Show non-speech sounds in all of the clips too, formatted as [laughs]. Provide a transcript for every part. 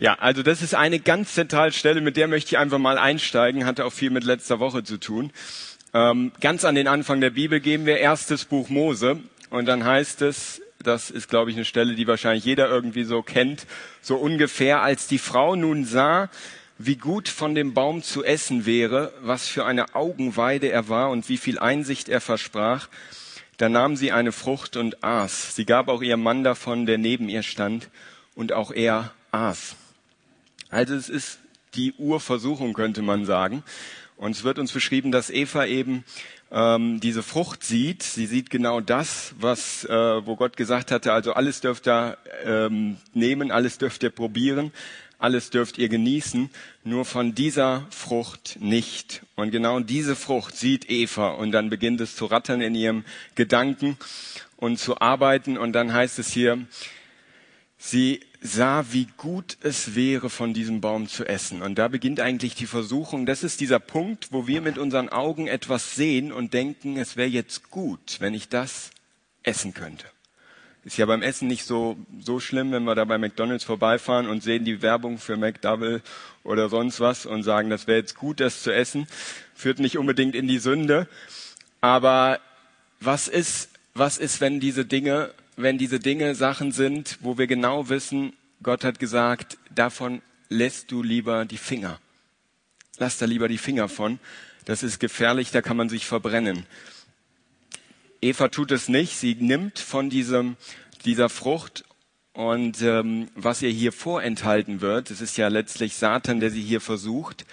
Ja, also das ist eine ganz zentrale Stelle, mit der möchte ich einfach mal einsteigen, hatte auch viel mit letzter Woche zu tun. Ähm, ganz an den Anfang der Bibel gehen wir erstes Buch Mose und dann heißt es, das ist glaube ich eine Stelle, die wahrscheinlich jeder irgendwie so kennt, so ungefähr, als die Frau nun sah, wie gut von dem Baum zu essen wäre, was für eine Augenweide er war und wie viel Einsicht er versprach, da nahm sie eine Frucht und aß. Sie gab auch ihrem Mann davon, der neben ihr stand, und auch er aß. Also es ist die Urversuchung, könnte man sagen. Und es wird uns beschrieben, dass Eva eben ähm, diese Frucht sieht. Sie sieht genau das, was, äh, wo Gott gesagt hatte, also alles dürft ihr ähm, nehmen, alles dürft ihr probieren, alles dürft ihr genießen, nur von dieser Frucht nicht. Und genau diese Frucht sieht Eva und dann beginnt es zu rattern in ihrem Gedanken und zu arbeiten. Und dann heißt es hier, sie sah, wie gut es wäre, von diesem Baum zu essen. Und da beginnt eigentlich die Versuchung. Das ist dieser Punkt, wo wir mit unseren Augen etwas sehen und denken, es wäre jetzt gut, wenn ich das essen könnte. Ist ja beim Essen nicht so, so schlimm, wenn wir da bei McDonalds vorbeifahren und sehen die Werbung für McDouble oder sonst was und sagen, das wäre jetzt gut, das zu essen. Führt nicht unbedingt in die Sünde. Aber was ist, was ist, wenn diese Dinge wenn diese Dinge Sachen sind, wo wir genau wissen, Gott hat gesagt, davon lässt du lieber die Finger. Lass da lieber die Finger von. Das ist gefährlich, da kann man sich verbrennen. Eva tut es nicht. Sie nimmt von diesem, dieser Frucht und ähm, was ihr hier vorenthalten wird, es ist ja letztlich Satan, der sie hier versucht,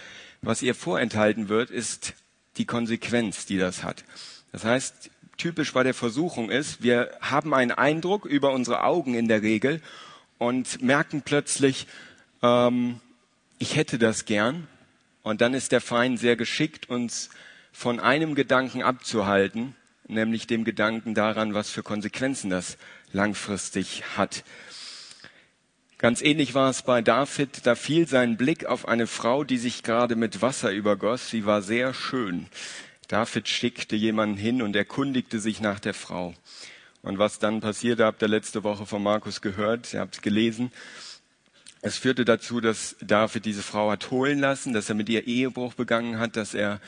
was ihr vorenthalten wird, ist die Konsequenz, die das hat. Das heißt, typisch bei der Versuchung ist, wir haben einen Eindruck über unsere Augen in der Regel und merken plötzlich, ähm, ich hätte das gern. Und dann ist der Feind sehr geschickt, uns von einem Gedanken abzuhalten, nämlich dem Gedanken daran, was für Konsequenzen das langfristig hat. Ganz ähnlich war es bei David, da fiel sein Blick auf eine Frau, die sich gerade mit Wasser übergoss. Sie war sehr schön. David schickte jemanden hin und erkundigte sich nach der Frau. Und was dann passierte, habt ihr letzte Woche von Markus gehört, ihr habt es gelesen. Es führte dazu, dass David diese Frau hat holen lassen, dass er mit ihr Ehebruch begangen hat, dass er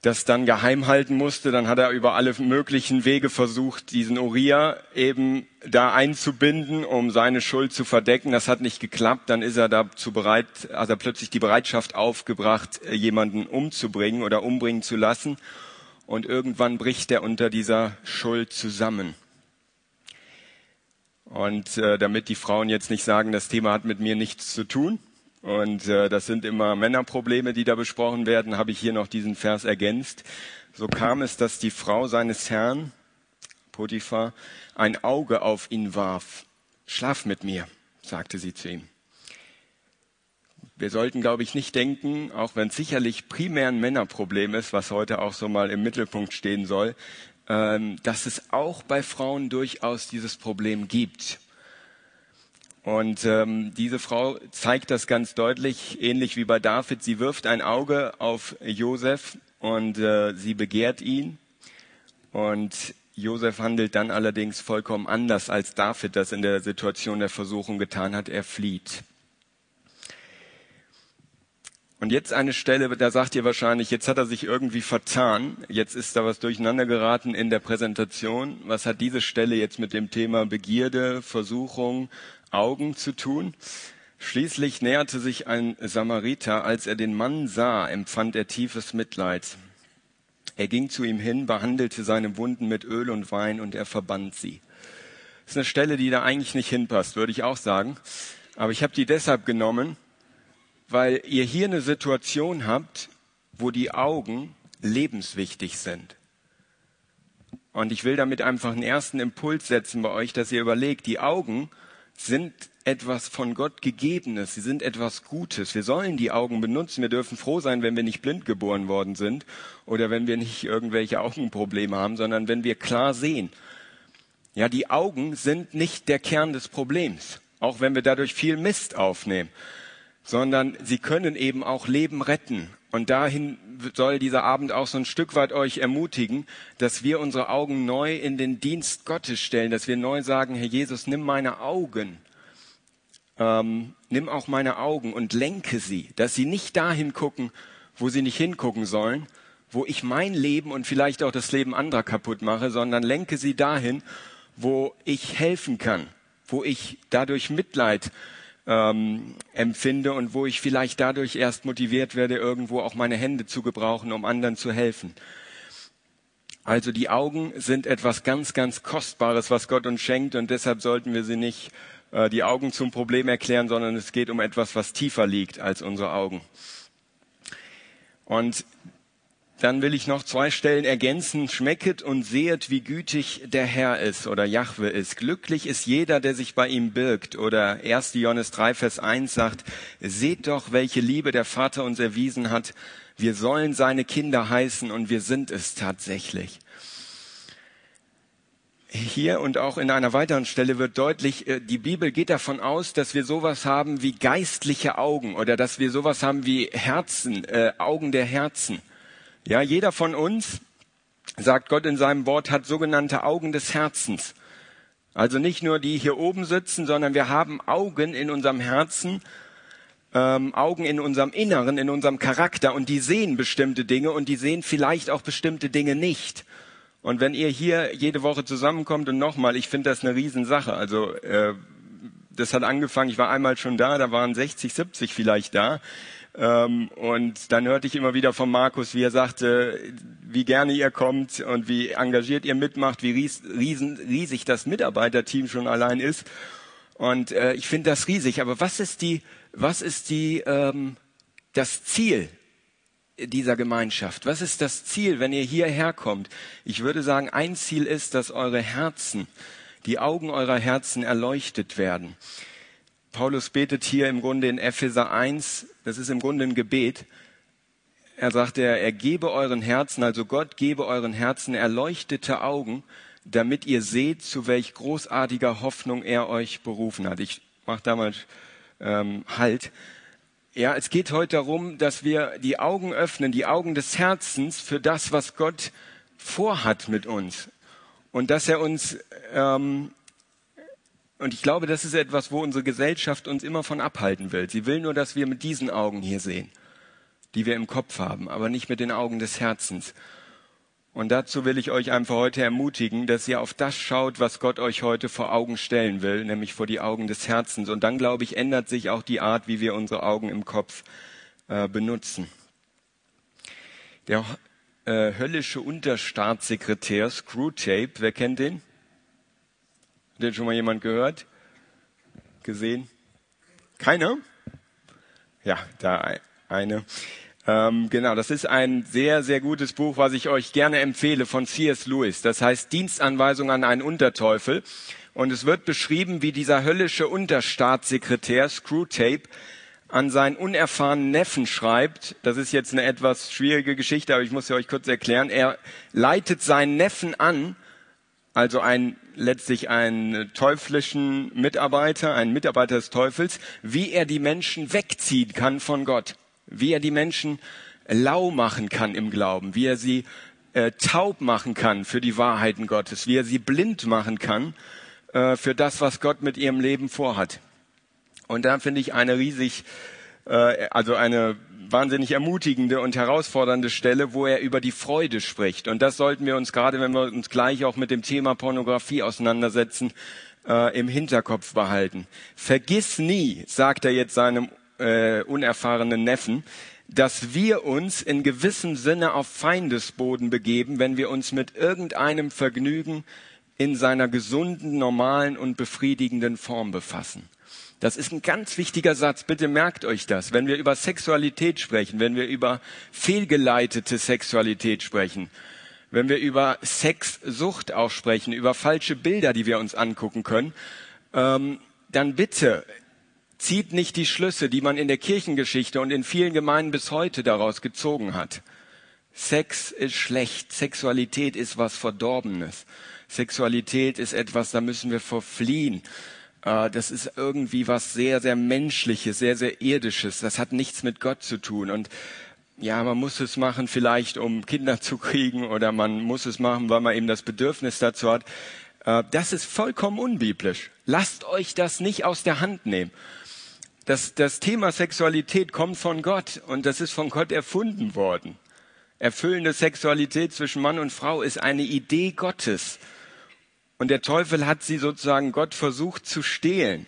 das dann geheim halten musste. Dann hat er über alle möglichen Wege versucht, diesen Uriah eben da einzubinden, um seine Schuld zu verdecken. Das hat nicht geklappt. Dann ist er dazu bereit, also plötzlich die Bereitschaft aufgebracht, jemanden umzubringen oder umbringen zu lassen. Und irgendwann bricht er unter dieser Schuld zusammen. Und äh, damit die Frauen jetzt nicht sagen, das Thema hat mit mir nichts zu tun, und äh, das sind immer Männerprobleme, die da besprochen werden, habe ich hier noch diesen Vers ergänzt. So kam es, dass die Frau seines Herrn, Potiphar, ein Auge auf ihn warf. Schlaf mit mir, sagte sie zu ihm. Wir sollten, glaube ich, nicht denken, auch wenn es sicherlich primär ein Männerproblem ist, was heute auch so mal im Mittelpunkt stehen soll, ähm, dass es auch bei Frauen durchaus dieses Problem gibt. Und ähm, diese Frau zeigt das ganz deutlich, ähnlich wie bei David. Sie wirft ein Auge auf Josef und äh, sie begehrt ihn. Und Josef handelt dann allerdings vollkommen anders, als David das in der Situation der Versuchung getan hat. Er flieht. Und jetzt eine Stelle, da sagt ihr wahrscheinlich, jetzt hat er sich irgendwie vertan, jetzt ist da was durcheinander geraten in der Präsentation. Was hat diese Stelle jetzt mit dem Thema Begierde, Versuchung, Augen zu tun. Schließlich näherte sich ein Samariter, als er den Mann sah, empfand er tiefes Mitleid. Er ging zu ihm hin, behandelte seine Wunden mit Öl und Wein und er verband sie. Das ist eine Stelle, die da eigentlich nicht hinpasst, würde ich auch sagen. Aber ich habe die deshalb genommen, weil ihr hier eine Situation habt, wo die Augen lebenswichtig sind. Und ich will damit einfach einen ersten Impuls setzen bei euch, dass ihr überlegt, die Augen sind etwas von Gott gegebenes, sie sind etwas Gutes. Wir sollen die Augen benutzen. Wir dürfen froh sein, wenn wir nicht blind geboren worden sind oder wenn wir nicht irgendwelche Augenprobleme haben, sondern wenn wir klar sehen. Ja, die Augen sind nicht der Kern des Problems, auch wenn wir dadurch viel Mist aufnehmen, sondern sie können eben auch Leben retten. Und dahin soll dieser Abend auch so ein Stück weit euch ermutigen, dass wir unsere Augen neu in den Dienst Gottes stellen, dass wir neu sagen, Herr Jesus, nimm meine Augen ähm, nimm auch meine Augen und lenke sie, dass sie nicht dahin gucken, wo sie nicht hingucken sollen, wo ich mein Leben und vielleicht auch das Leben anderer kaputt mache, sondern lenke sie dahin, wo ich helfen kann, wo ich dadurch Mitleid ähm, empfinde und wo ich vielleicht dadurch erst motiviert werde, irgendwo auch meine Hände zu gebrauchen, um anderen zu helfen. Also die Augen sind etwas ganz, ganz Kostbares, was Gott uns schenkt und deshalb sollten wir sie nicht äh, die Augen zum Problem erklären, sondern es geht um etwas, was tiefer liegt als unsere Augen. Und dann will ich noch zwei Stellen ergänzen. Schmecket und sehet, wie gütig der Herr ist oder Jahwe ist. Glücklich ist jeder, der sich bei ihm birgt. Oder 1. Johannes 3, Vers 1 sagt, seht doch, welche Liebe der Vater uns erwiesen hat. Wir sollen seine Kinder heißen und wir sind es tatsächlich. Hier und auch in einer weiteren Stelle wird deutlich, äh, die Bibel geht davon aus, dass wir sowas haben wie geistliche Augen oder dass wir sowas haben wie Herzen, äh, Augen der Herzen. Ja, jeder von uns, sagt Gott in seinem Wort, hat sogenannte Augen des Herzens. Also nicht nur die hier oben sitzen, sondern wir haben Augen in unserem Herzen, ähm, Augen in unserem Inneren, in unserem Charakter und die sehen bestimmte Dinge und die sehen vielleicht auch bestimmte Dinge nicht. Und wenn ihr hier jede Woche zusammenkommt und nochmal, ich finde das eine Riesensache. Also äh, das hat angefangen, ich war einmal schon da, da waren 60, 70 vielleicht da. Ähm, und dann hörte ich immer wieder von Markus, wie er sagte, wie gerne ihr kommt und wie engagiert ihr mitmacht, wie ries, riesen, riesig das Mitarbeiterteam schon allein ist. Und äh, ich finde das riesig. Aber was ist die, was ist die, ähm, das Ziel dieser Gemeinschaft? Was ist das Ziel, wenn ihr hierher kommt? Ich würde sagen, ein Ziel ist, dass eure Herzen, die Augen eurer Herzen erleuchtet werden. Paulus betet hier im Grunde in Epheser 1, das ist im Grunde ein Gebet. Er sagt, er, er gebe euren Herzen, also Gott gebe euren Herzen erleuchtete Augen, damit ihr seht, zu welch großartiger Hoffnung er euch berufen hat. Ich mache damals ähm, Halt. Ja, es geht heute darum, dass wir die Augen öffnen, die Augen des Herzens für das, was Gott vorhat mit uns. Und dass er uns ähm, und ich glaube, das ist etwas, wo unsere Gesellschaft uns immer von abhalten will. Sie will nur, dass wir mit diesen Augen hier sehen, die wir im Kopf haben, aber nicht mit den Augen des Herzens. Und dazu will ich euch einfach heute ermutigen, dass ihr auf das schaut, was Gott euch heute vor Augen stellen will, nämlich vor die Augen des Herzens. Und dann, glaube ich, ändert sich auch die Art, wie wir unsere Augen im Kopf äh, benutzen. Der äh, höllische Unterstaatssekretär Screwtape, wer kennt den? Hat den schon mal jemand gehört? Gesehen? Keiner? Ja, da eine. Ähm, genau, das ist ein sehr, sehr gutes Buch, was ich euch gerne empfehle von C.S. Lewis. Das heißt Dienstanweisung an einen Unterteufel. Und es wird beschrieben, wie dieser höllische Unterstaatssekretär Screwtape an seinen unerfahrenen Neffen schreibt. Das ist jetzt eine etwas schwierige Geschichte, aber ich muss sie euch kurz erklären. Er leitet seinen Neffen an, also ein, letztlich einen teuflischen Mitarbeiter, einen Mitarbeiter des Teufels, wie er die Menschen wegziehen kann von Gott, wie er die Menschen lau machen kann im Glauben, wie er sie äh, taub machen kann für die Wahrheiten Gottes, wie er sie blind machen kann äh, für das, was Gott mit ihrem Leben vorhat. Und da finde ich eine riesig, äh, also eine wahnsinnig ermutigende und herausfordernde Stelle, wo er über die Freude spricht. Und das sollten wir uns gerade, wenn wir uns gleich auch mit dem Thema Pornografie auseinandersetzen, äh, im Hinterkopf behalten. Vergiss nie, sagt er jetzt seinem äh, unerfahrenen Neffen, dass wir uns in gewissem Sinne auf Feindesboden begeben, wenn wir uns mit irgendeinem Vergnügen in seiner gesunden, normalen und befriedigenden Form befassen. Das ist ein ganz wichtiger Satz. Bitte merkt euch das. Wenn wir über Sexualität sprechen, wenn wir über fehlgeleitete Sexualität sprechen, wenn wir über Sexsucht auch sprechen, über falsche Bilder, die wir uns angucken können, ähm, dann bitte zieht nicht die Schlüsse, die man in der Kirchengeschichte und in vielen Gemeinden bis heute daraus gezogen hat. Sex ist schlecht, Sexualität ist was Verdorbenes. Sexualität ist etwas, da müssen wir verfliehen. Äh, das ist irgendwie was sehr, sehr Menschliches, sehr, sehr Irdisches. Das hat nichts mit Gott zu tun. Und ja, man muss es machen vielleicht, um Kinder zu kriegen oder man muss es machen, weil man eben das Bedürfnis dazu hat. Äh, das ist vollkommen unbiblisch. Lasst euch das nicht aus der Hand nehmen. das, das Thema Sexualität kommt von Gott und das ist von Gott erfunden worden. Erfüllende Sexualität zwischen Mann und Frau ist eine Idee Gottes. Und der Teufel hat sie sozusagen Gott versucht zu stehlen.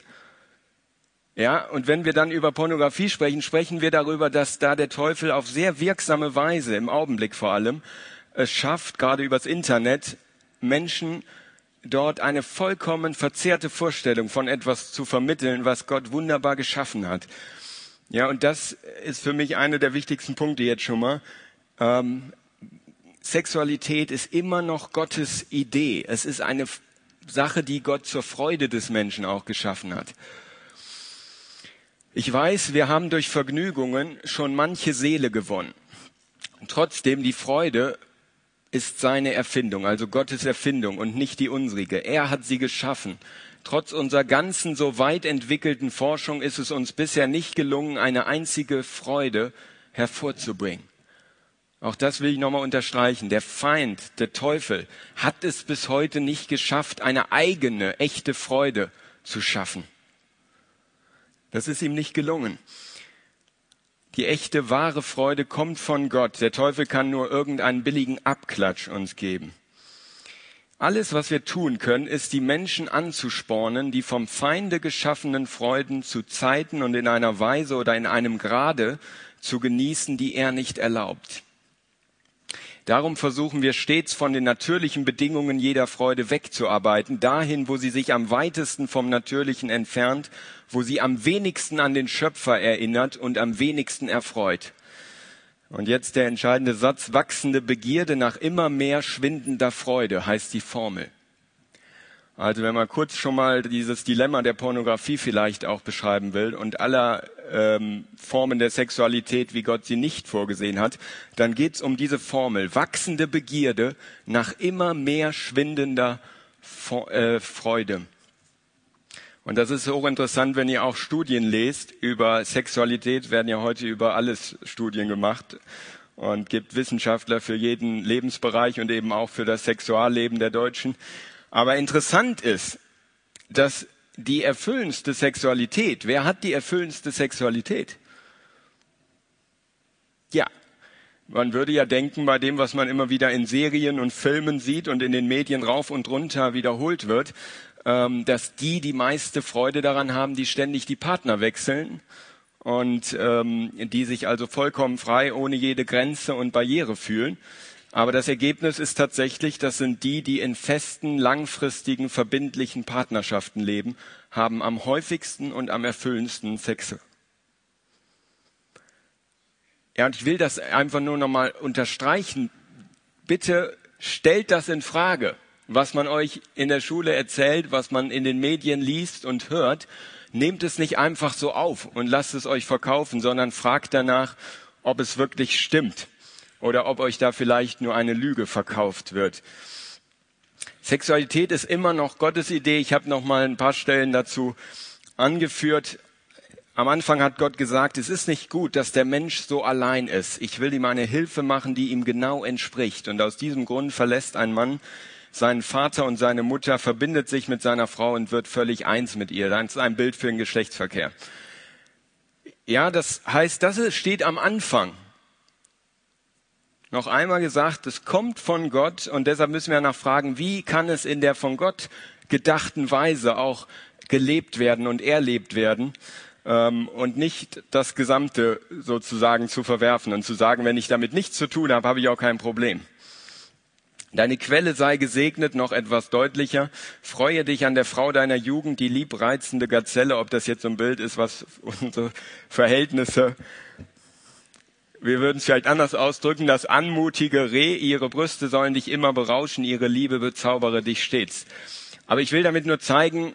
Ja, und wenn wir dann über Pornografie sprechen, sprechen wir darüber, dass da der Teufel auf sehr wirksame Weise, im Augenblick vor allem, es schafft, gerade übers Internet, Menschen dort eine vollkommen verzerrte Vorstellung von etwas zu vermitteln, was Gott wunderbar geschaffen hat. Ja, und das ist für mich einer der wichtigsten Punkte jetzt schon mal. Ähm, Sexualität ist immer noch Gottes Idee. Es ist eine Sache, die Gott zur Freude des Menschen auch geschaffen hat. Ich weiß, wir haben durch Vergnügungen schon manche Seele gewonnen. Trotzdem, die Freude ist seine Erfindung, also Gottes Erfindung und nicht die unsrige. Er hat sie geschaffen. Trotz unserer ganzen so weit entwickelten Forschung ist es uns bisher nicht gelungen, eine einzige Freude hervorzubringen. Auch das will ich nochmal unterstreichen. Der Feind, der Teufel, hat es bis heute nicht geschafft, eine eigene, echte Freude zu schaffen. Das ist ihm nicht gelungen. Die echte, wahre Freude kommt von Gott. Der Teufel kann nur irgendeinen billigen Abklatsch uns geben. Alles, was wir tun können, ist, die Menschen anzuspornen, die vom Feinde geschaffenen Freuden zu Zeiten und in einer Weise oder in einem Grade zu genießen, die er nicht erlaubt. Darum versuchen wir stets von den natürlichen Bedingungen jeder Freude wegzuarbeiten, dahin, wo sie sich am weitesten vom Natürlichen entfernt, wo sie am wenigsten an den Schöpfer erinnert und am wenigsten erfreut. Und jetzt der entscheidende Satz, wachsende Begierde nach immer mehr schwindender Freude heißt die Formel. Also wenn man kurz schon mal dieses Dilemma der Pornografie vielleicht auch beschreiben will und aller ähm, Formen der Sexualität, wie Gott sie nicht vorgesehen hat, dann geht es um diese Formel, wachsende Begierde nach immer mehr schwindender äh, Freude. Und das ist hochinteressant, wenn ihr auch Studien lest über Sexualität, werden ja heute über alles Studien gemacht und gibt Wissenschaftler für jeden Lebensbereich und eben auch für das Sexualleben der Deutschen. Aber interessant ist, dass die erfüllendste Sexualität, wer hat die erfüllendste Sexualität? Ja, man würde ja denken, bei dem, was man immer wieder in Serien und Filmen sieht und in den Medien rauf und runter wiederholt wird, ähm, dass die die meiste Freude daran haben, die ständig die Partner wechseln und ähm, die sich also vollkommen frei, ohne jede Grenze und Barriere fühlen. Aber das Ergebnis ist tatsächlich, das sind die, die in festen, langfristigen, verbindlichen Partnerschaften leben, haben am häufigsten und am erfüllendsten Sex. Ja, und ich will das einfach nur nochmal unterstreichen. Bitte stellt das in Frage, was man euch in der Schule erzählt, was man in den Medien liest und hört. Nehmt es nicht einfach so auf und lasst es euch verkaufen, sondern fragt danach, ob es wirklich stimmt oder ob euch da vielleicht nur eine Lüge verkauft wird. Sexualität ist immer noch Gottes Idee. Ich habe noch mal ein paar Stellen dazu angeführt. Am Anfang hat Gott gesagt, es ist nicht gut, dass der Mensch so allein ist. Ich will ihm eine Hilfe machen, die ihm genau entspricht. Und aus diesem Grund verlässt ein Mann seinen Vater und seine Mutter, verbindet sich mit seiner Frau und wird völlig eins mit ihr. Das ist ein Bild für den Geschlechtsverkehr. Ja, das heißt, das steht am Anfang noch einmal gesagt, es kommt von Gott und deshalb müssen wir nachfragen, wie kann es in der von Gott gedachten Weise auch gelebt werden und erlebt werden ähm, und nicht das Gesamte sozusagen zu verwerfen und zu sagen, wenn ich damit nichts zu tun habe, habe ich auch kein Problem. Deine Quelle sei gesegnet, noch etwas deutlicher. Freue dich an der Frau deiner Jugend, die liebreizende Gazelle, ob das jetzt so ein Bild ist, was [laughs] unsere Verhältnisse wir würden es vielleicht anders ausdrücken, das anmutige Reh, ihre Brüste sollen dich immer berauschen, ihre Liebe bezaubere dich stets. Aber ich will damit nur zeigen,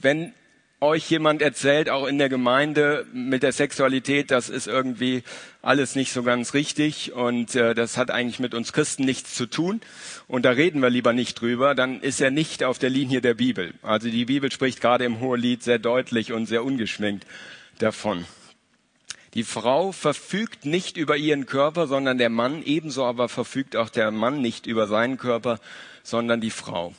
wenn euch jemand erzählt, auch in der Gemeinde mit der Sexualität, das ist irgendwie alles nicht so ganz richtig und äh, das hat eigentlich mit uns Christen nichts zu tun und da reden wir lieber nicht drüber, dann ist er nicht auf der Linie der Bibel. Also die Bibel spricht gerade im Hohelied sehr deutlich und sehr ungeschminkt davon. Die Frau verfügt nicht über ihren Körper, sondern der Mann, ebenso aber verfügt auch der Mann nicht über seinen Körper, sondern die Frau.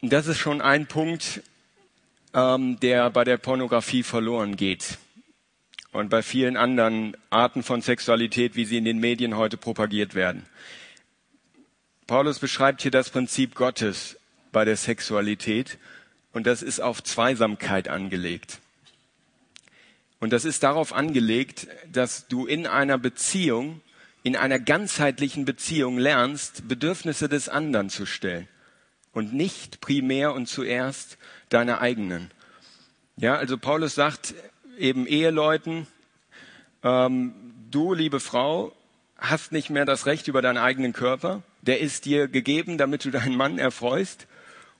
Das ist schon ein Punkt, ähm, der bei der Pornografie verloren geht und bei vielen anderen Arten von Sexualität, wie sie in den Medien heute propagiert werden. Paulus beschreibt hier das Prinzip Gottes bei der Sexualität und das ist auf Zweisamkeit angelegt. Und das ist darauf angelegt, dass du in einer Beziehung, in einer ganzheitlichen Beziehung lernst, Bedürfnisse des anderen zu stellen und nicht primär und zuerst deine eigenen. Ja, also Paulus sagt eben Eheleuten, ähm, du, liebe Frau, hast nicht mehr das Recht über deinen eigenen Körper. Der ist dir gegeben, damit du deinen Mann erfreust.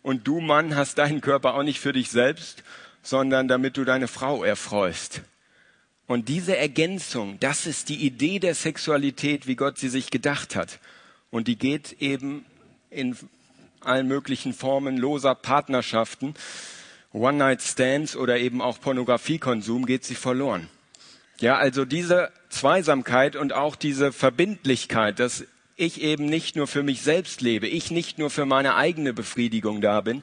Und du, Mann, hast deinen Körper auch nicht für dich selbst, sondern damit du deine Frau erfreust. Und diese Ergänzung, das ist die Idee der Sexualität, wie Gott sie sich gedacht hat. Und die geht eben in allen möglichen Formen loser Partnerschaften, One-Night-Stands oder eben auch Pornografiekonsum geht sie verloren. Ja, also diese Zweisamkeit und auch diese Verbindlichkeit, dass ich eben nicht nur für mich selbst lebe, ich nicht nur für meine eigene Befriedigung da bin,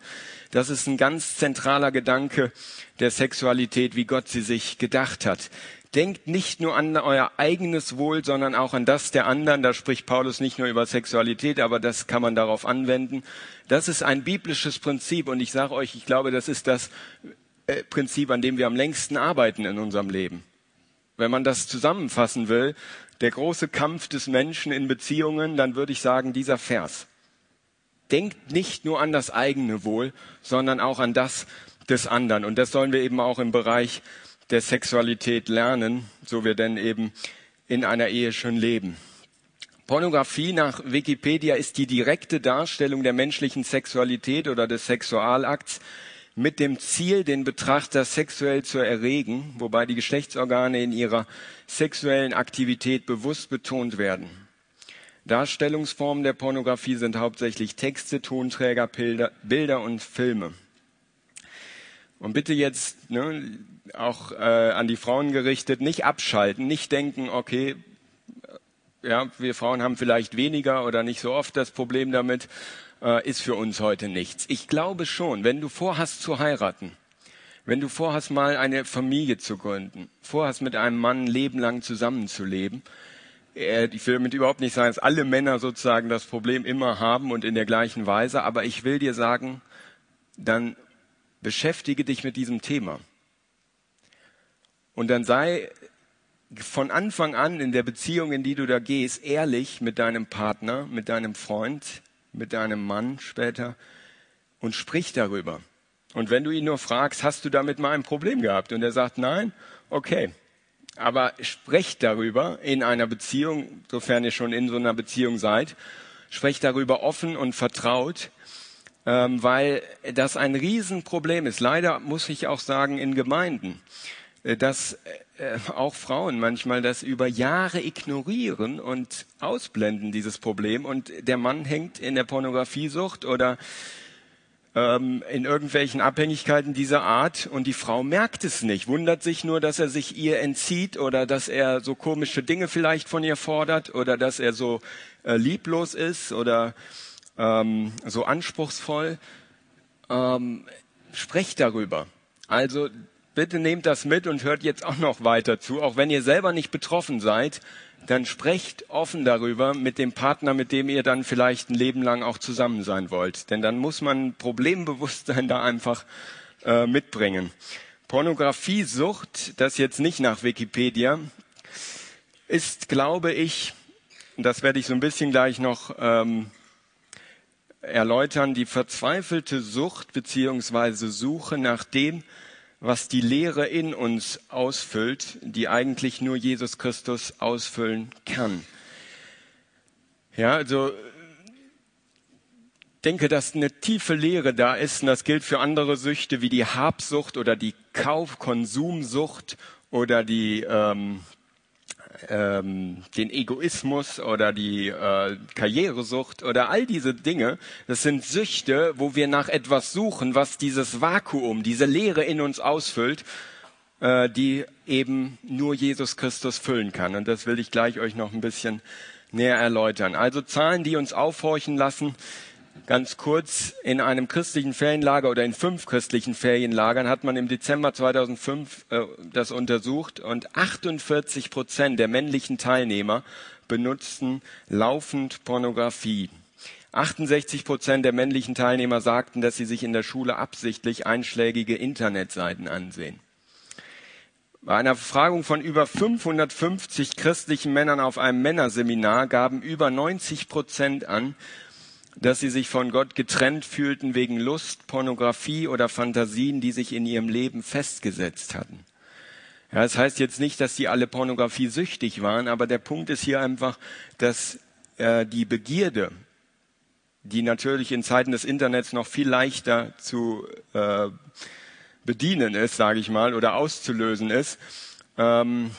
das ist ein ganz zentraler Gedanke der Sexualität, wie Gott sie sich gedacht hat. Denkt nicht nur an euer eigenes Wohl, sondern auch an das der anderen. Da spricht Paulus nicht nur über Sexualität, aber das kann man darauf anwenden. Das ist ein biblisches Prinzip und ich sage euch, ich glaube, das ist das äh, Prinzip, an dem wir am längsten arbeiten in unserem Leben. Wenn man das zusammenfassen will, der große Kampf des Menschen in Beziehungen, dann würde ich sagen, dieser Vers. Denkt nicht nur an das eigene Wohl, sondern auch an das des anderen. Und das sollen wir eben auch im Bereich der Sexualität lernen, so wir denn eben in einer Ehe schon leben. Pornografie nach Wikipedia ist die direkte Darstellung der menschlichen Sexualität oder des Sexualakts mit dem Ziel, den Betrachter sexuell zu erregen, wobei die Geschlechtsorgane in ihrer sexuellen Aktivität bewusst betont werden. Darstellungsformen der Pornografie sind hauptsächlich Texte, Tonträger, Bilder und Filme. Und bitte jetzt ne, auch äh, an die Frauen gerichtet, nicht abschalten, nicht denken, okay, ja, wir Frauen haben vielleicht weniger oder nicht so oft das Problem damit, äh, ist für uns heute nichts. Ich glaube schon, wenn du vorhast zu heiraten, wenn du vorhast mal eine Familie zu gründen, vorhast mit einem Mann ein Leben lang zusammenzuleben, äh, ich will damit überhaupt nicht sagen, dass alle Männer sozusagen das Problem immer haben und in der gleichen Weise, aber ich will dir sagen, dann beschäftige dich mit diesem Thema. Und dann sei von Anfang an in der Beziehung, in die du da gehst, ehrlich mit deinem Partner, mit deinem Freund, mit deinem Mann später und sprich darüber. Und wenn du ihn nur fragst, hast du damit mal ein Problem gehabt? Und er sagt nein, okay. Aber sprecht darüber in einer Beziehung, sofern ihr schon in so einer Beziehung seid, sprecht darüber offen und vertraut, ähm, weil das ein Riesenproblem ist. Leider muss ich auch sagen, in Gemeinden, dass äh, auch Frauen manchmal das über Jahre ignorieren und ausblenden, dieses Problem. Und der Mann hängt in der Pornografiesucht oder ähm, in irgendwelchen Abhängigkeiten dieser Art und die Frau merkt es nicht, wundert sich nur, dass er sich ihr entzieht oder dass er so komische Dinge vielleicht von ihr fordert oder dass er so äh, lieblos ist oder ähm, so anspruchsvoll. Ähm, sprecht darüber. Also bitte nehmt das mit und hört jetzt auch noch weiter zu. Auch wenn ihr selber nicht betroffen seid, dann sprecht offen darüber mit dem Partner, mit dem ihr dann vielleicht ein Leben lang auch zusammen sein wollt. Denn dann muss man Problembewusstsein da einfach äh, mitbringen. Pornografiesucht, das jetzt nicht nach Wikipedia, ist, glaube ich, das werde ich so ein bisschen gleich noch ähm, erläutern, die verzweifelte Sucht beziehungsweise Suche nach dem, was die Lehre in uns ausfüllt, die eigentlich nur Jesus Christus ausfüllen kann. Ja, also denke, dass eine tiefe Lehre da ist, und das gilt für andere Süchte wie die Habsucht oder die Kauf-Konsumsucht oder die ähm, ähm, den Egoismus oder die äh, Karrieresucht oder all diese Dinge, das sind Süchte, wo wir nach etwas suchen, was dieses Vakuum, diese Leere in uns ausfüllt, äh, die eben nur Jesus Christus füllen kann. Und das will ich gleich euch noch ein bisschen näher erläutern. Also Zahlen, die uns aufhorchen lassen. Ganz kurz, in einem christlichen Ferienlager oder in fünf christlichen Ferienlagern hat man im Dezember 2005 äh, das untersucht und 48 Prozent der männlichen Teilnehmer benutzten laufend Pornografie. 68 Prozent der männlichen Teilnehmer sagten, dass sie sich in der Schule absichtlich einschlägige Internetseiten ansehen. Bei einer Befragung von über 550 christlichen Männern auf einem Männerseminar gaben über 90 Prozent an, dass sie sich von Gott getrennt fühlten wegen Lust, Pornografie oder Fantasien, die sich in ihrem Leben festgesetzt hatten. Ja, das heißt jetzt nicht, dass sie alle Pornografie süchtig waren, aber der Punkt ist hier einfach, dass äh, die Begierde, die natürlich in Zeiten des Internets noch viel leichter zu äh, bedienen ist, sage ich mal, oder auszulösen ist, ähm,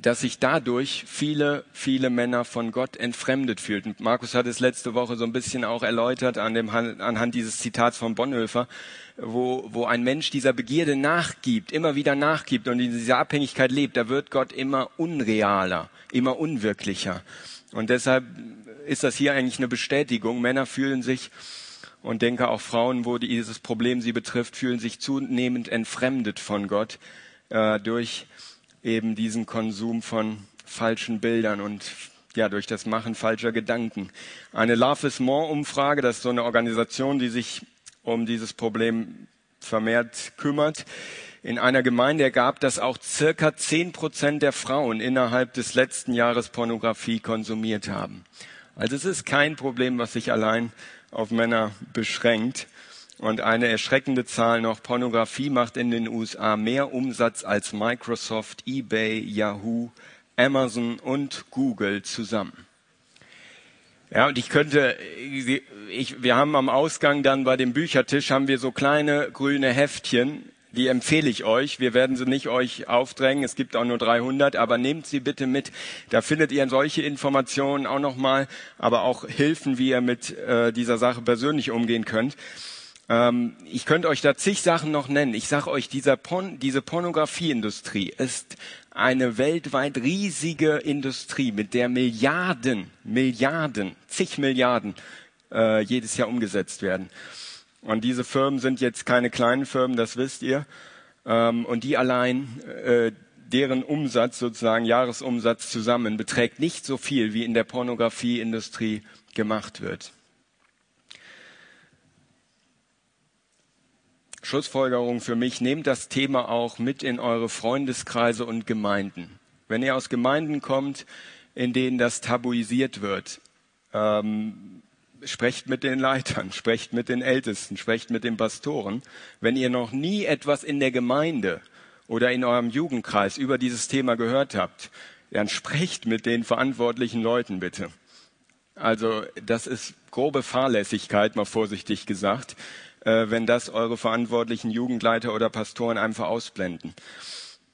dass sich dadurch viele, viele Männer von Gott entfremdet fühlten. Markus hat es letzte Woche so ein bisschen auch erläutert an dem, anhand dieses Zitats von Bonhoeffer, wo, wo ein Mensch dieser Begierde nachgibt, immer wieder nachgibt und in dieser Abhängigkeit lebt, da wird Gott immer unrealer, immer unwirklicher. Und deshalb ist das hier eigentlich eine Bestätigung. Männer fühlen sich und denke auch Frauen, wo dieses Problem sie betrifft, fühlen sich zunehmend entfremdet von Gott äh, durch eben diesen Konsum von falschen Bildern und ja, durch das Machen falscher Gedanken. Eine Love is More Umfrage, das ist so eine Organisation, die sich um dieses Problem vermehrt kümmert. In einer Gemeinde ergab, dass auch circa zehn Prozent der Frauen innerhalb des letzten Jahres Pornografie konsumiert haben. Also es ist kein Problem, was sich allein auf Männer beschränkt. Und eine erschreckende Zahl noch, Pornografie macht in den USA mehr Umsatz als Microsoft, eBay, Yahoo, Amazon und Google zusammen. Ja, und ich könnte, ich, wir haben am Ausgang dann bei dem Büchertisch haben wir so kleine grüne Heftchen, die empfehle ich euch. Wir werden sie nicht euch aufdrängen. Es gibt auch nur 300, aber nehmt sie bitte mit. Da findet ihr solche Informationen auch nochmal, aber auch Hilfen, wie ihr mit äh, dieser Sache persönlich umgehen könnt. Ähm, ich könnte euch da zig Sachen noch nennen. Ich sage euch, dieser Porn, diese Pornografieindustrie ist eine weltweit riesige Industrie, mit der Milliarden, Milliarden, zig Milliarden äh, jedes Jahr umgesetzt werden. Und diese Firmen sind jetzt keine kleinen Firmen, das wisst ihr. Ähm, und die allein, äh, deren Umsatz, sozusagen Jahresumsatz zusammen, beträgt nicht so viel, wie in der Pornografieindustrie gemacht wird. Schlussfolgerung für mich, nehmt das Thema auch mit in eure Freundeskreise und Gemeinden. Wenn ihr aus Gemeinden kommt, in denen das tabuisiert wird, ähm, sprecht mit den Leitern, [laughs] sprecht mit den Ältesten, sprecht mit den Pastoren. Wenn ihr noch nie etwas in der Gemeinde oder in eurem Jugendkreis über dieses Thema gehört habt, dann sprecht mit den verantwortlichen Leuten bitte. Also das ist grobe Fahrlässigkeit, mal vorsichtig gesagt wenn das eure verantwortlichen Jugendleiter oder Pastoren einfach ausblenden.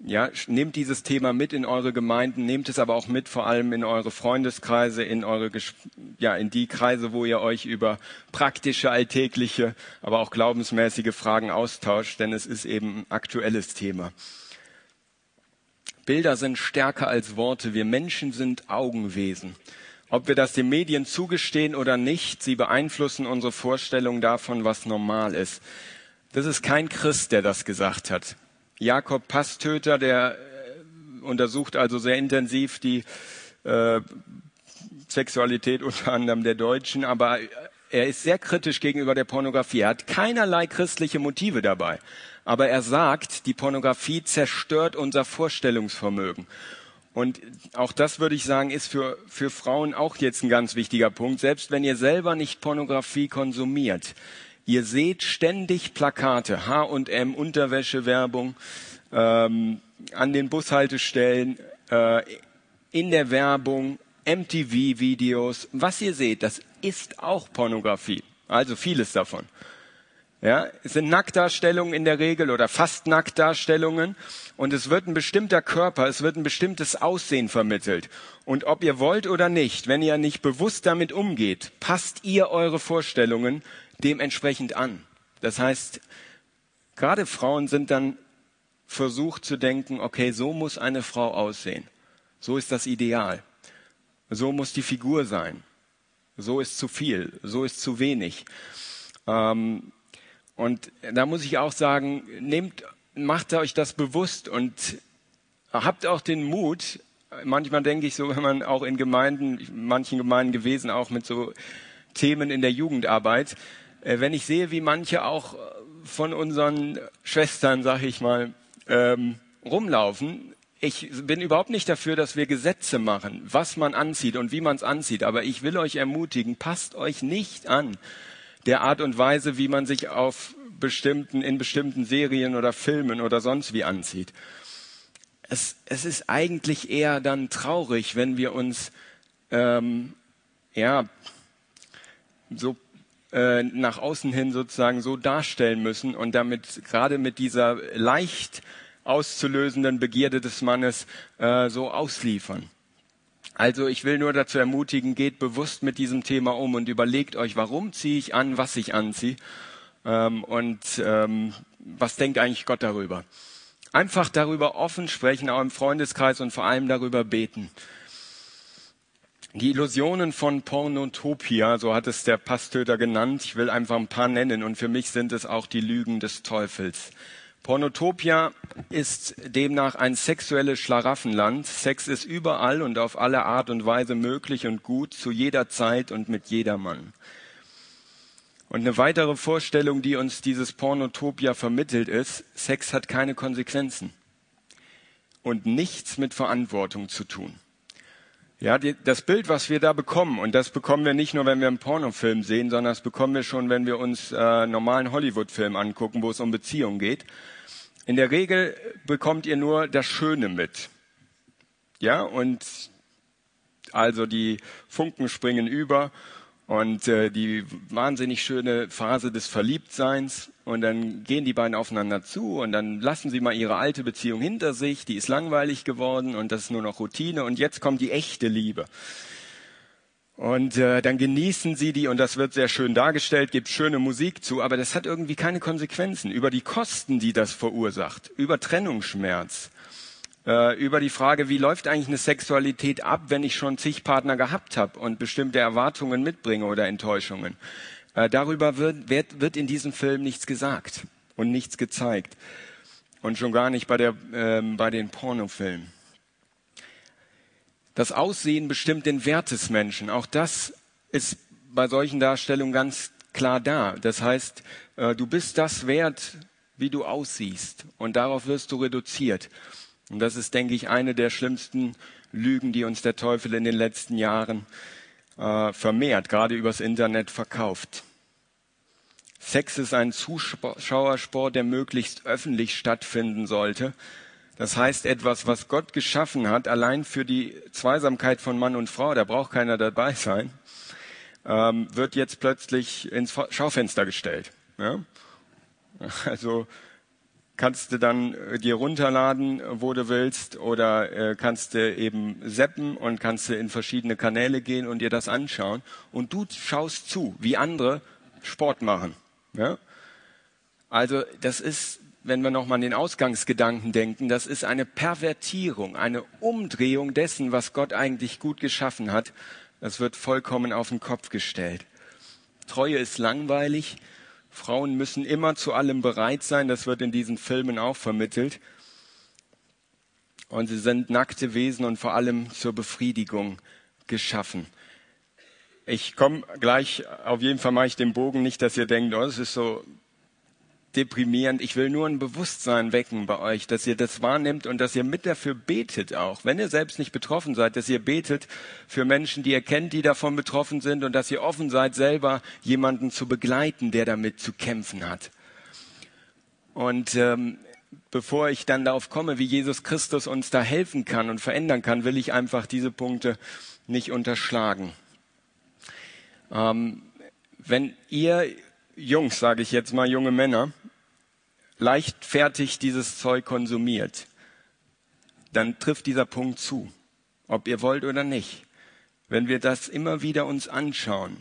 Ja, nehmt dieses Thema mit in eure Gemeinden, nehmt es aber auch mit vor allem in eure Freundeskreise, in eure, ja, in die Kreise, wo ihr euch über praktische, alltägliche, aber auch glaubensmäßige Fragen austauscht, denn es ist eben ein aktuelles Thema. Bilder sind stärker als Worte. Wir Menschen sind Augenwesen. Ob wir das den Medien zugestehen oder nicht, sie beeinflussen unsere Vorstellung davon, was normal ist. Das ist kein Christ, der das gesagt hat. Jakob Passtöter, der äh, untersucht also sehr intensiv die äh, Sexualität unter anderem der Deutschen, aber er ist sehr kritisch gegenüber der Pornografie. Er hat keinerlei christliche Motive dabei. Aber er sagt, die Pornografie zerstört unser Vorstellungsvermögen. Und auch das würde ich sagen, ist für, für Frauen auch jetzt ein ganz wichtiger Punkt. Selbst wenn ihr selber nicht Pornografie konsumiert, ihr seht ständig Plakate, H&M, Unterwäschewerbung, ähm, an den Bushaltestellen, äh, in der Werbung, MTV-Videos. Was ihr seht, das ist auch Pornografie. Also vieles davon. Ja, es sind Nacktdarstellungen in der Regel oder fast Nacktdarstellungen und es wird ein bestimmter Körper, es wird ein bestimmtes Aussehen vermittelt. Und ob ihr wollt oder nicht, wenn ihr nicht bewusst damit umgeht, passt ihr eure Vorstellungen dementsprechend an. Das heißt, gerade Frauen sind dann versucht zu denken, okay, so muss eine Frau aussehen. So ist das Ideal. So muss die Figur sein. so ist zu viel, so ist zu wenig. Ähm, und da muss ich auch sagen, nehmt, macht euch das bewusst und habt auch den Mut. Manchmal denke ich so, wenn man auch in Gemeinden, manchen Gemeinden gewesen, auch mit so Themen in der Jugendarbeit, äh, wenn ich sehe, wie manche auch von unseren Schwestern, sag ich mal, ähm, rumlaufen. Ich bin überhaupt nicht dafür, dass wir Gesetze machen, was man anzieht und wie man es anzieht. Aber ich will euch ermutigen, passt euch nicht an der Art und Weise, wie man sich auf bestimmten, in bestimmten Serien oder Filmen oder sonst wie anzieht. Es, es ist eigentlich eher dann traurig, wenn wir uns ähm, ja so äh, nach außen hin sozusagen so darstellen müssen und damit gerade mit dieser leicht auszulösenden Begierde des Mannes äh, so ausliefern. Also ich will nur dazu ermutigen, geht bewusst mit diesem Thema um und überlegt euch, warum ziehe ich an, was ich anziehe ähm, und ähm, was denkt eigentlich Gott darüber. Einfach darüber offen sprechen, auch im Freundeskreis und vor allem darüber beten. Die Illusionen von Pornotopia, so hat es der Passtöter genannt. Ich will einfach ein paar nennen und für mich sind es auch die Lügen des Teufels. Pornotopia ist demnach ein sexuelles Schlaraffenland. Sex ist überall und auf alle Art und Weise möglich und gut, zu jeder Zeit und mit jedermann. Und eine weitere Vorstellung, die uns dieses Pornotopia vermittelt, ist, Sex hat keine Konsequenzen und nichts mit Verantwortung zu tun. Ja, die, das Bild, was wir da bekommen, und das bekommen wir nicht nur, wenn wir einen Pornofilm sehen, sondern das bekommen wir schon, wenn wir uns äh, normalen Hollywood-Film angucken, wo es um Beziehungen geht. In der Regel bekommt ihr nur das Schöne mit. Ja, und also die Funken springen über und äh, die wahnsinnig schöne Phase des Verliebtseins und dann gehen die beiden aufeinander zu und dann lassen sie mal ihre alte Beziehung hinter sich, die ist langweilig geworden und das ist nur noch Routine und jetzt kommt die echte Liebe. Und äh, dann genießen sie die und das wird sehr schön dargestellt, gibt schöne Musik zu, aber das hat irgendwie keine Konsequenzen über die Kosten, die das verursacht, über Trennungsschmerz, äh, über die Frage, wie läuft eigentlich eine Sexualität ab, wenn ich schon zig Partner gehabt habe und bestimmte Erwartungen mitbringe oder Enttäuschungen. Äh, darüber wird, wird, wird in diesem Film nichts gesagt und nichts gezeigt. Und schon gar nicht bei, der, äh, bei den Pornofilmen. Das Aussehen bestimmt den Wert des Menschen. Auch das ist bei solchen Darstellungen ganz klar da. Das heißt, äh, du bist das wert, wie du aussiehst. Und darauf wirst du reduziert. Und das ist, denke ich, eine der schlimmsten Lügen, die uns der Teufel in den letzten Jahren äh, vermehrt, gerade übers Internet verkauft. Sex ist ein Zuschauersport, der möglichst öffentlich stattfinden sollte. Das heißt, etwas, was Gott geschaffen hat, allein für die Zweisamkeit von Mann und Frau, da braucht keiner dabei sein, ähm, wird jetzt plötzlich ins Schaufenster gestellt. Ja? [laughs] Also kannst du dann äh, dir runterladen, wo du willst, oder äh, kannst du eben seppen und kannst du in verschiedene Kanäle gehen und dir das anschauen. Und du schaust zu, wie andere Sport machen. Ja? Also das ist wenn wir nochmal an den Ausgangsgedanken denken, das ist eine Pervertierung, eine Umdrehung dessen, was Gott eigentlich gut geschaffen hat. Das wird vollkommen auf den Kopf gestellt. Treue ist langweilig. Frauen müssen immer zu allem bereit sein. Das wird in diesen Filmen auch vermittelt. Und sie sind nackte Wesen und vor allem zur Befriedigung geschaffen. Ich komme gleich, auf jeden Fall mache ich den Bogen nicht, dass ihr denkt, oh, das ist so deprimierend. Ich will nur ein Bewusstsein wecken bei euch, dass ihr das wahrnimmt und dass ihr mit dafür betet auch. Wenn ihr selbst nicht betroffen seid, dass ihr betet für Menschen, die ihr kennt, die davon betroffen sind und dass ihr offen seid, selber jemanden zu begleiten, der damit zu kämpfen hat. Und ähm, bevor ich dann darauf komme, wie Jesus Christus uns da helfen kann und verändern kann, will ich einfach diese Punkte nicht unterschlagen. Ähm, wenn ihr Jungs, sage ich jetzt mal, junge Männer, leichtfertig dieses Zeug konsumiert, dann trifft dieser Punkt zu, ob ihr wollt oder nicht. Wenn wir das immer wieder uns anschauen,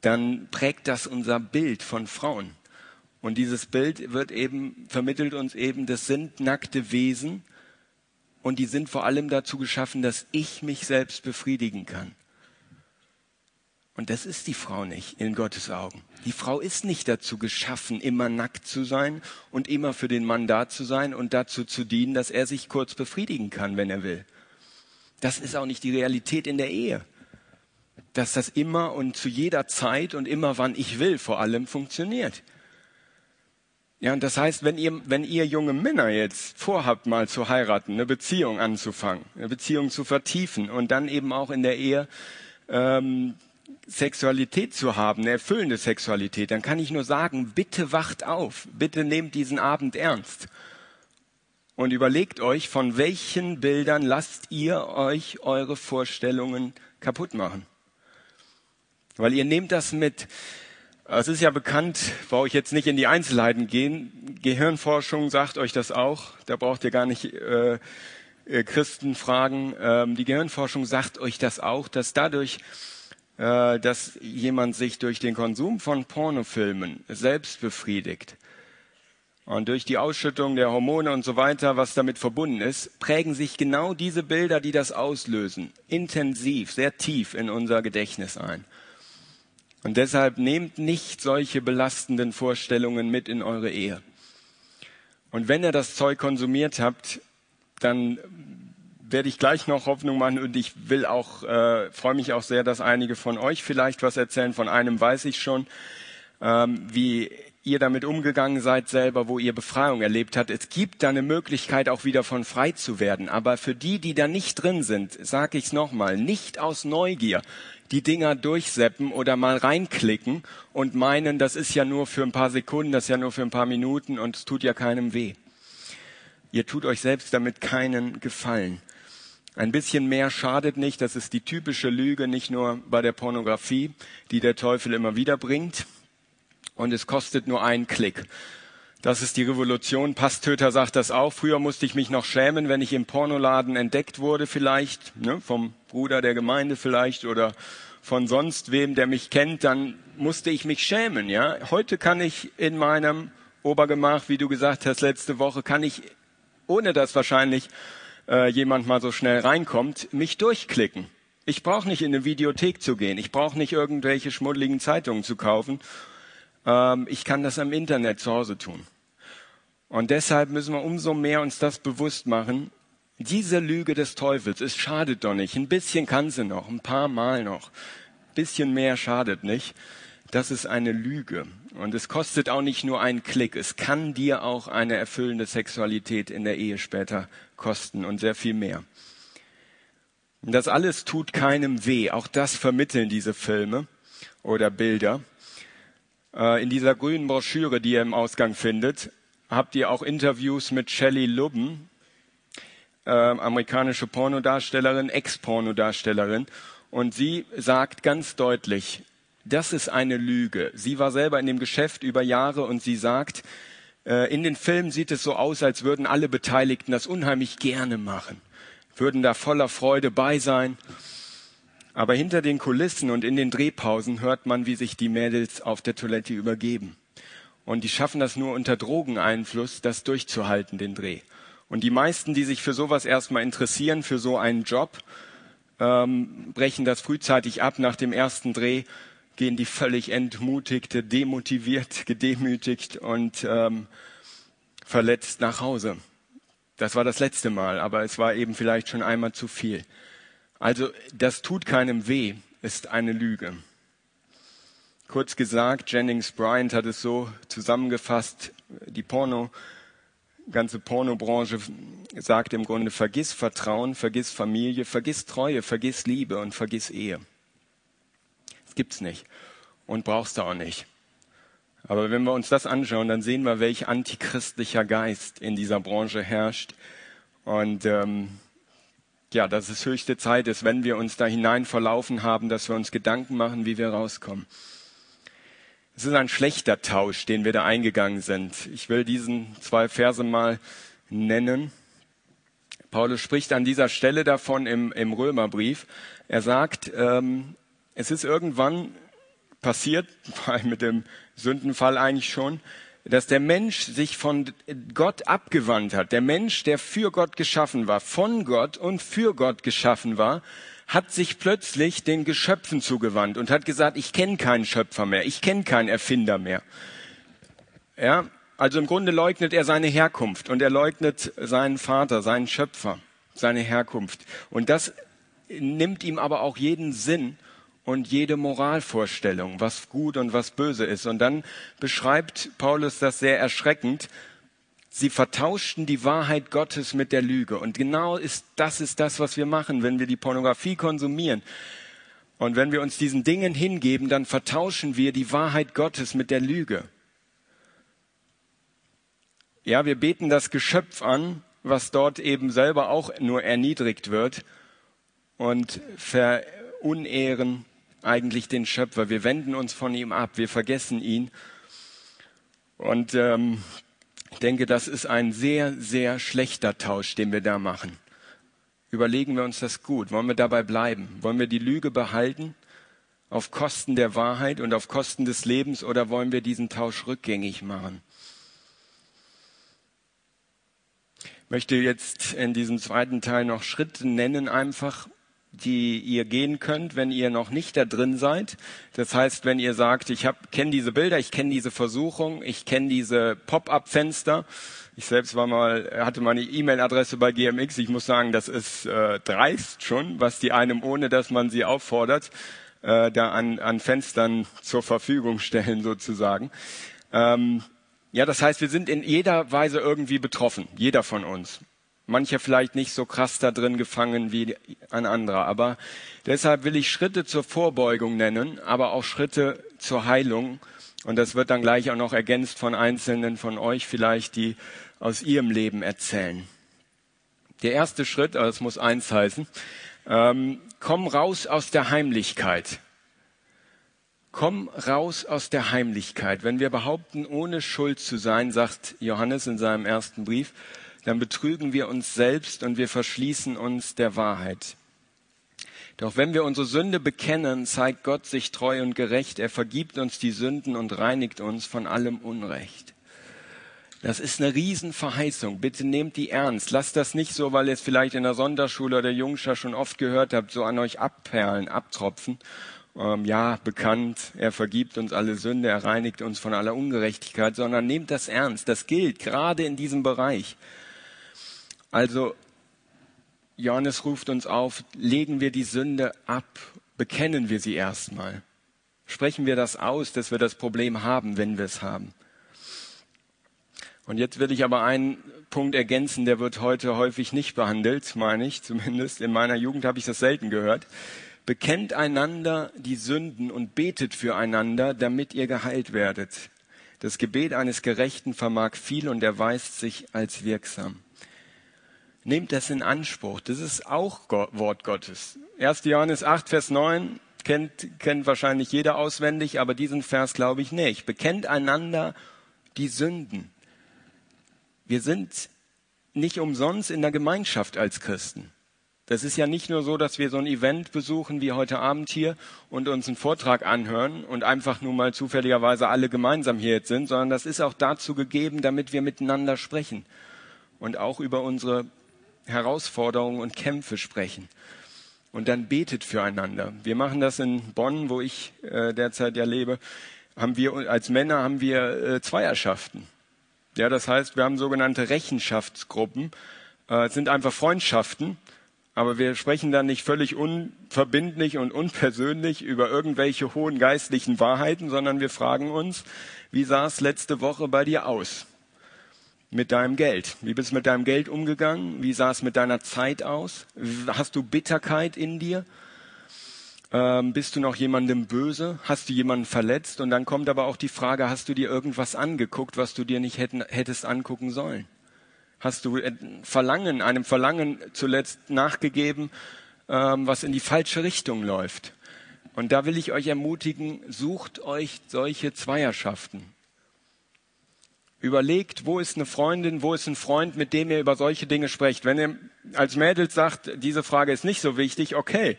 dann prägt das unser Bild von Frauen. Und dieses Bild wird eben, vermittelt uns eben, das sind nackte Wesen und die sind vor allem dazu geschaffen, dass ich mich selbst befriedigen kann. Und das ist die Frau nicht in Gottes Augen. Die Frau ist nicht dazu geschaffen, immer nackt zu sein und immer für den Mann da zu sein und dazu zu dienen, dass er sich kurz befriedigen kann, wenn er will. Das ist auch nicht die Realität in der Ehe. Dass das immer und zu jeder Zeit und immer wann ich will vor allem funktioniert. Ja, und das heißt, wenn ihr, wenn ihr junge Männer jetzt vorhabt, mal zu heiraten, eine Beziehung anzufangen, eine Beziehung zu vertiefen und dann eben auch in der Ehe ähm, Sexualität zu haben, eine erfüllende Sexualität, dann kann ich nur sagen, bitte wacht auf, bitte nehmt diesen Abend ernst und überlegt euch, von welchen Bildern lasst ihr euch eure Vorstellungen kaputt machen. Weil ihr nehmt das mit. Es ist ja bekannt, brauche ich jetzt nicht in die Einzelheiten gehen. Gehirnforschung sagt euch das auch. Da braucht ihr gar nicht äh, äh, Christen fragen. Ähm, die Gehirnforschung sagt euch das auch, dass dadurch, äh, dass jemand sich durch den Konsum von Pornofilmen selbst befriedigt und durch die Ausschüttung der Hormone und so weiter, was damit verbunden ist, prägen sich genau diese Bilder, die das auslösen, intensiv, sehr tief in unser Gedächtnis ein. Und deshalb nehmt nicht solche belastenden Vorstellungen mit in eure Ehe. Und wenn ihr das Zeug konsumiert habt, dann werde ich gleich noch Hoffnung machen und ich will auch, äh, freue mich auch sehr, dass einige von euch vielleicht was erzählen. Von einem weiß ich schon, ähm, wie ihr damit umgegangen seid selber, wo ihr Befreiung erlebt habt. Es gibt da eine Möglichkeit, auch wieder von frei zu werden. Aber für die, die da nicht drin sind, sage ich es nochmal, nicht aus Neugier die Dinger durchseppen oder mal reinklicken und meinen, das ist ja nur für ein paar Sekunden, das ist ja nur für ein paar Minuten und es tut ja keinem weh. Ihr tut euch selbst damit keinen Gefallen. Ein bisschen mehr schadet nicht, das ist die typische Lüge, nicht nur bei der Pornografie, die der Teufel immer wieder bringt. Und es kostet nur einen Klick. Das ist die Revolution. Passtöter sagt das auch. Früher musste ich mich noch schämen, wenn ich im Pornoladen entdeckt wurde vielleicht, ne, vom Bruder der Gemeinde vielleicht oder von sonst wem, der mich kennt, dann musste ich mich schämen, ja. Heute kann ich in meinem Obergemach, wie du gesagt hast letzte Woche, kann ich, ohne dass wahrscheinlich äh, jemand mal so schnell reinkommt, mich durchklicken. Ich brauche nicht in eine Videothek zu gehen. Ich brauche nicht irgendwelche schmuddeligen Zeitungen zu kaufen ähm, ich kann das am Internet zu Hause tun. Und deshalb müssen wir umso mehr uns das bewusst machen. Diese Lüge des Teufels, es schadet doch nicht. Ein bisschen kann sie noch, ein paar Mal noch. Ein bisschen mehr schadet nicht. Das ist eine Lüge. Und es kostet auch nicht nur einen Klick. Es kann dir auch eine erfüllende Sexualität in der Ehe später kosten und sehr viel mehr. Und das alles tut keinem weh. Auch das vermitteln diese Filme oder Bilder. Äh, in dieser grünen Broschüre, die ihr im Ausgang findet, habt ihr auch Interviews mit Shelley Lubben, äh, amerikanische Pornodarstellerin, Ex-Pornodarstellerin. Und sie sagt ganz deutlich, das ist eine Lüge. Sie war selber in dem Geschäft über Jahre und sie sagt, äh, in den Filmen sieht es so aus, als würden alle Beteiligten das unheimlich gerne machen, würden da voller Freude bei sein. Aber hinter den Kulissen und in den Drehpausen hört man, wie sich die Mädels auf der Toilette übergeben. Und die schaffen das nur unter Drogeneinfluss, das durchzuhalten, den Dreh. Und die meisten, die sich für sowas erstmal interessieren, für so einen Job, ähm, brechen das frühzeitig ab. Nach dem ersten Dreh gehen die völlig entmutigte, demotiviert, gedemütigt und ähm, verletzt nach Hause. Das war das letzte Mal, aber es war eben vielleicht schon einmal zu viel. Also das tut keinem weh, ist eine Lüge. Kurz gesagt, Jennings Bryant hat es so zusammengefasst, die Porno, ganze Pornobranche sagt im Grunde, vergiss Vertrauen, vergiss Familie, vergiss Treue, vergiss Liebe und vergiss Ehe. Gibt's nicht und brauchst du auch nicht. Aber wenn wir uns das anschauen, dann sehen wir, welch antichristlicher Geist in dieser Branche herrscht. Und ähm, ja, dass es höchste Zeit ist, wenn wir uns da hinein verlaufen haben, dass wir uns Gedanken machen, wie wir rauskommen. Es ist ein schlechter Tausch, den wir da eingegangen sind. Ich will diesen zwei Verse mal nennen. Paulus spricht an dieser Stelle davon im, im Römerbrief. Er sagt, ähm, es ist irgendwann passiert, [laughs] mit dem Sündenfall eigentlich schon, dass der Mensch sich von Gott abgewandt hat. Der Mensch, der für Gtt geschaffen war, von Gott und für Gott geschaffen war, hat sich plötzlich den Geschöpfen zugewandt und hat gesagt, ich kenne keinen Schöpfer mehr, ich kenne keinen Erfinder mehr. Ja, also im Grunde leugnet er seine Herkunft und er leugnet seinen Vater, seinen Schöpfer, seine Herkunft. Und das nimmt ihm aber auch jeden Sinn und jede Moralvorstellung, was gut und was böse ist. Und dann beschreibt Paulus das sehr erschreckend. Sie vertauschten die Wahrheit Gottes mit der Lüge. Und genau ist, das ist das, was wir machen, wenn wir die Pornografie konsumieren. Und wenn wir uns diesen Dingen hingeben, dann vertauschen wir die Wahrheit Gottes mit der Lüge. Ja, wir beten das Geschöpf an, was dort eben selber auch nur erniedrigt wird und verunehren eigentlich den Schöpfer. Wir wenden uns von ihm ab, wir vergessen ihn. Und ähm, ich denke, das ist ein sehr, sehr schlechter Tausch, den wir da machen. Überlegen wir uns das gut. Wollen wir dabei bleiben? Wollen wir die Lüge behalten auf Kosten der Wahrheit und auf Kosten des Lebens oder wollen wir diesen Tausch rückgängig machen? Ich möchte jetzt in diesem zweiten Teil noch Schritte nennen, einfach, die ihr gehen könnt, wenn ihr noch nicht da drin seid. Das heißt, wenn ihr sagt, ich kenne diese Bilder, ich kenne diese Versuchung, ich kenne diese Pop-up-Fenster. Ich selbst war mal, hatte mal eine E-Mail-Adresse bei GMX. Ich muss sagen, das ist äh, dreist schon, was die einem, ohne dass man sie auffordert, äh, da an, an Fenstern zur Verfügung stellen sozusagen. Ähm, ja, das heißt, wir sind in jeder Weise irgendwie betroffen, jeder von uns. Mancher vielleicht nicht so krass da drin gefangen wie ein anderer. Aber deshalb will ich Schritte zur Vorbeugung nennen, aber auch Schritte zur Heilung. Und das wird dann gleich auch noch ergänzt von Einzelnen von euch vielleicht, die aus ihrem Leben erzählen. Der erste Schritt, also es muss eins heißen, ähm, komm raus aus der Heimlichkeit. Komm raus aus der Heimlichkeit. Wenn wir behaupten, ohne Schuld zu sein, sagt Johannes in seinem ersten Brief, dann betrügen wir uns selbst und wir verschließen uns der Wahrheit. Doch wenn wir unsere Sünde bekennen, zeigt Gott sich treu und gerecht. Er vergibt uns die Sünden und reinigt uns von allem Unrecht. Das ist eine Riesenverheißung. Bitte nehmt die ernst. Lasst das nicht so, weil ihr es vielleicht in der Sonderschule oder Jungscher schon oft gehört habt, so an euch abperlen, abtropfen. Ähm, ja, bekannt, er vergibt uns alle Sünde, er reinigt uns von aller Ungerechtigkeit, sondern nehmt das ernst. Das gilt gerade in diesem Bereich. Also Johannes ruft uns auf, legen wir die Sünde ab, bekennen wir sie erstmal. Sprechen wir das aus, dass wir das Problem haben, wenn wir es haben. Und jetzt will ich aber einen Punkt ergänzen, der wird heute häufig nicht behandelt, meine ich zumindest. In meiner Jugend habe ich das selten gehört. Bekennt einander die Sünden und betet füreinander, damit ihr geheilt werdet. Das Gebet eines Gerechten vermag viel und erweist sich als wirksam. Nehmt das in Anspruch. Das ist auch Wort Gottes. 1. Johannes 8, Vers 9 kennt, kennt wahrscheinlich jeder auswendig, aber diesen Vers glaube ich nicht. Bekennt einander die Sünden. Wir sind nicht umsonst in der Gemeinschaft als Christen. Das ist ja nicht nur so, dass wir so ein Event besuchen wie heute Abend hier und uns einen Vortrag anhören und einfach nur mal zufälligerweise alle gemeinsam hier jetzt sind, sondern das ist auch dazu gegeben, damit wir miteinander sprechen und auch über unsere Herausforderungen und Kämpfe sprechen. Und dann betet füreinander. Wir machen das in Bonn, wo ich äh, derzeit ja lebe. Haben wir als Männer haben wir äh, Zweierschaften. Ja, das heißt, wir haben sogenannte Rechenschaftsgruppen. Äh, es sind einfach Freundschaften, aber wir sprechen dann nicht völlig unverbindlich und unpersönlich über irgendwelche hohen geistlichen Wahrheiten, sondern wir fragen uns, wie sah es letzte Woche bei dir aus? Mit deinem Geld? Wie bist du mit deinem Geld umgegangen? Wie sah es mit deiner Zeit aus? Hast du Bitterkeit in dir? Ähm, bist du noch jemandem böse? Hast du jemanden verletzt? Und dann kommt aber auch die Frage, hast du dir irgendwas angeguckt, was du dir nicht hätten, hättest angucken sollen? Hast du Verlangen, einem Verlangen zuletzt nachgegeben, ähm, was in die falsche Richtung läuft? Und da will ich euch ermutigen, sucht euch solche Zweierschaften. Überlegt, wo ist eine Freundin, wo ist ein Freund, mit dem ihr über solche Dinge sprecht. Wenn ihr als Mädels sagt, diese Frage ist nicht so wichtig, okay,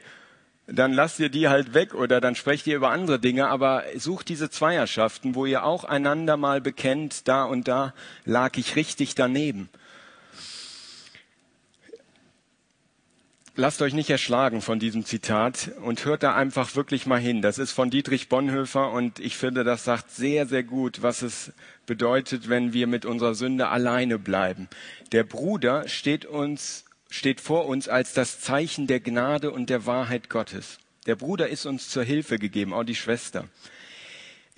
dann lasst ihr die halt weg oder dann sprecht ihr über andere Dinge, aber sucht diese Zweierschaften, wo ihr auch einander mal bekennt, da und da lag ich richtig daneben. Lasst euch nicht erschlagen von diesem Zitat und hört da einfach wirklich mal hin. Das ist von Dietrich Bonhoeffer und ich finde, das sagt sehr, sehr gut, was es bedeutet, wenn wir mit unserer Sünde alleine bleiben. Der Bruder steht uns, steht vor uns als das Zeichen der Gnade und der Wahrheit Gottes. Der Bruder ist uns zur Hilfe gegeben, auch die Schwester.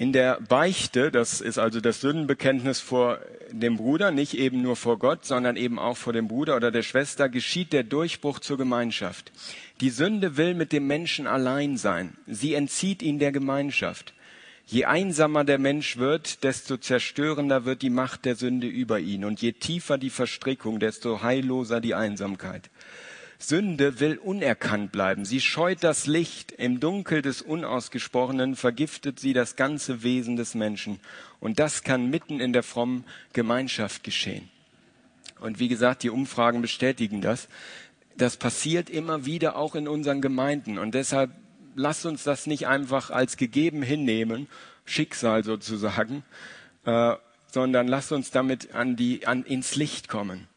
In der Beichte, das ist also das Sündenbekenntnis vor dem Bruder, nicht eben nur vor Gott, sondern eben auch vor dem Bruder oder der Schwester, geschieht der Durchbruch zur Gemeinschaft. Die Sünde will mit dem Menschen allein sein. Sie entzieht ihn der Gemeinschaft. Je einsamer der Mensch wird, desto zerstörender wird die Macht der Sünde über ihn. Und je tiefer die Verstrickung, desto heilloser die Einsamkeit. Sünde will unerkannt bleiben. Sie scheut das Licht. Im Dunkel des Unausgesprochenen vergiftet sie das ganze Wesen des Menschen. Und das kann mitten in der frommen Gemeinschaft geschehen. Und wie gesagt, die Umfragen bestätigen das. Das passiert immer wieder auch in unseren Gemeinden. Und deshalb lasst uns das nicht einfach als gegeben hinnehmen, Schicksal sozusagen, äh, sondern lasst uns damit an die, an, ins Licht kommen.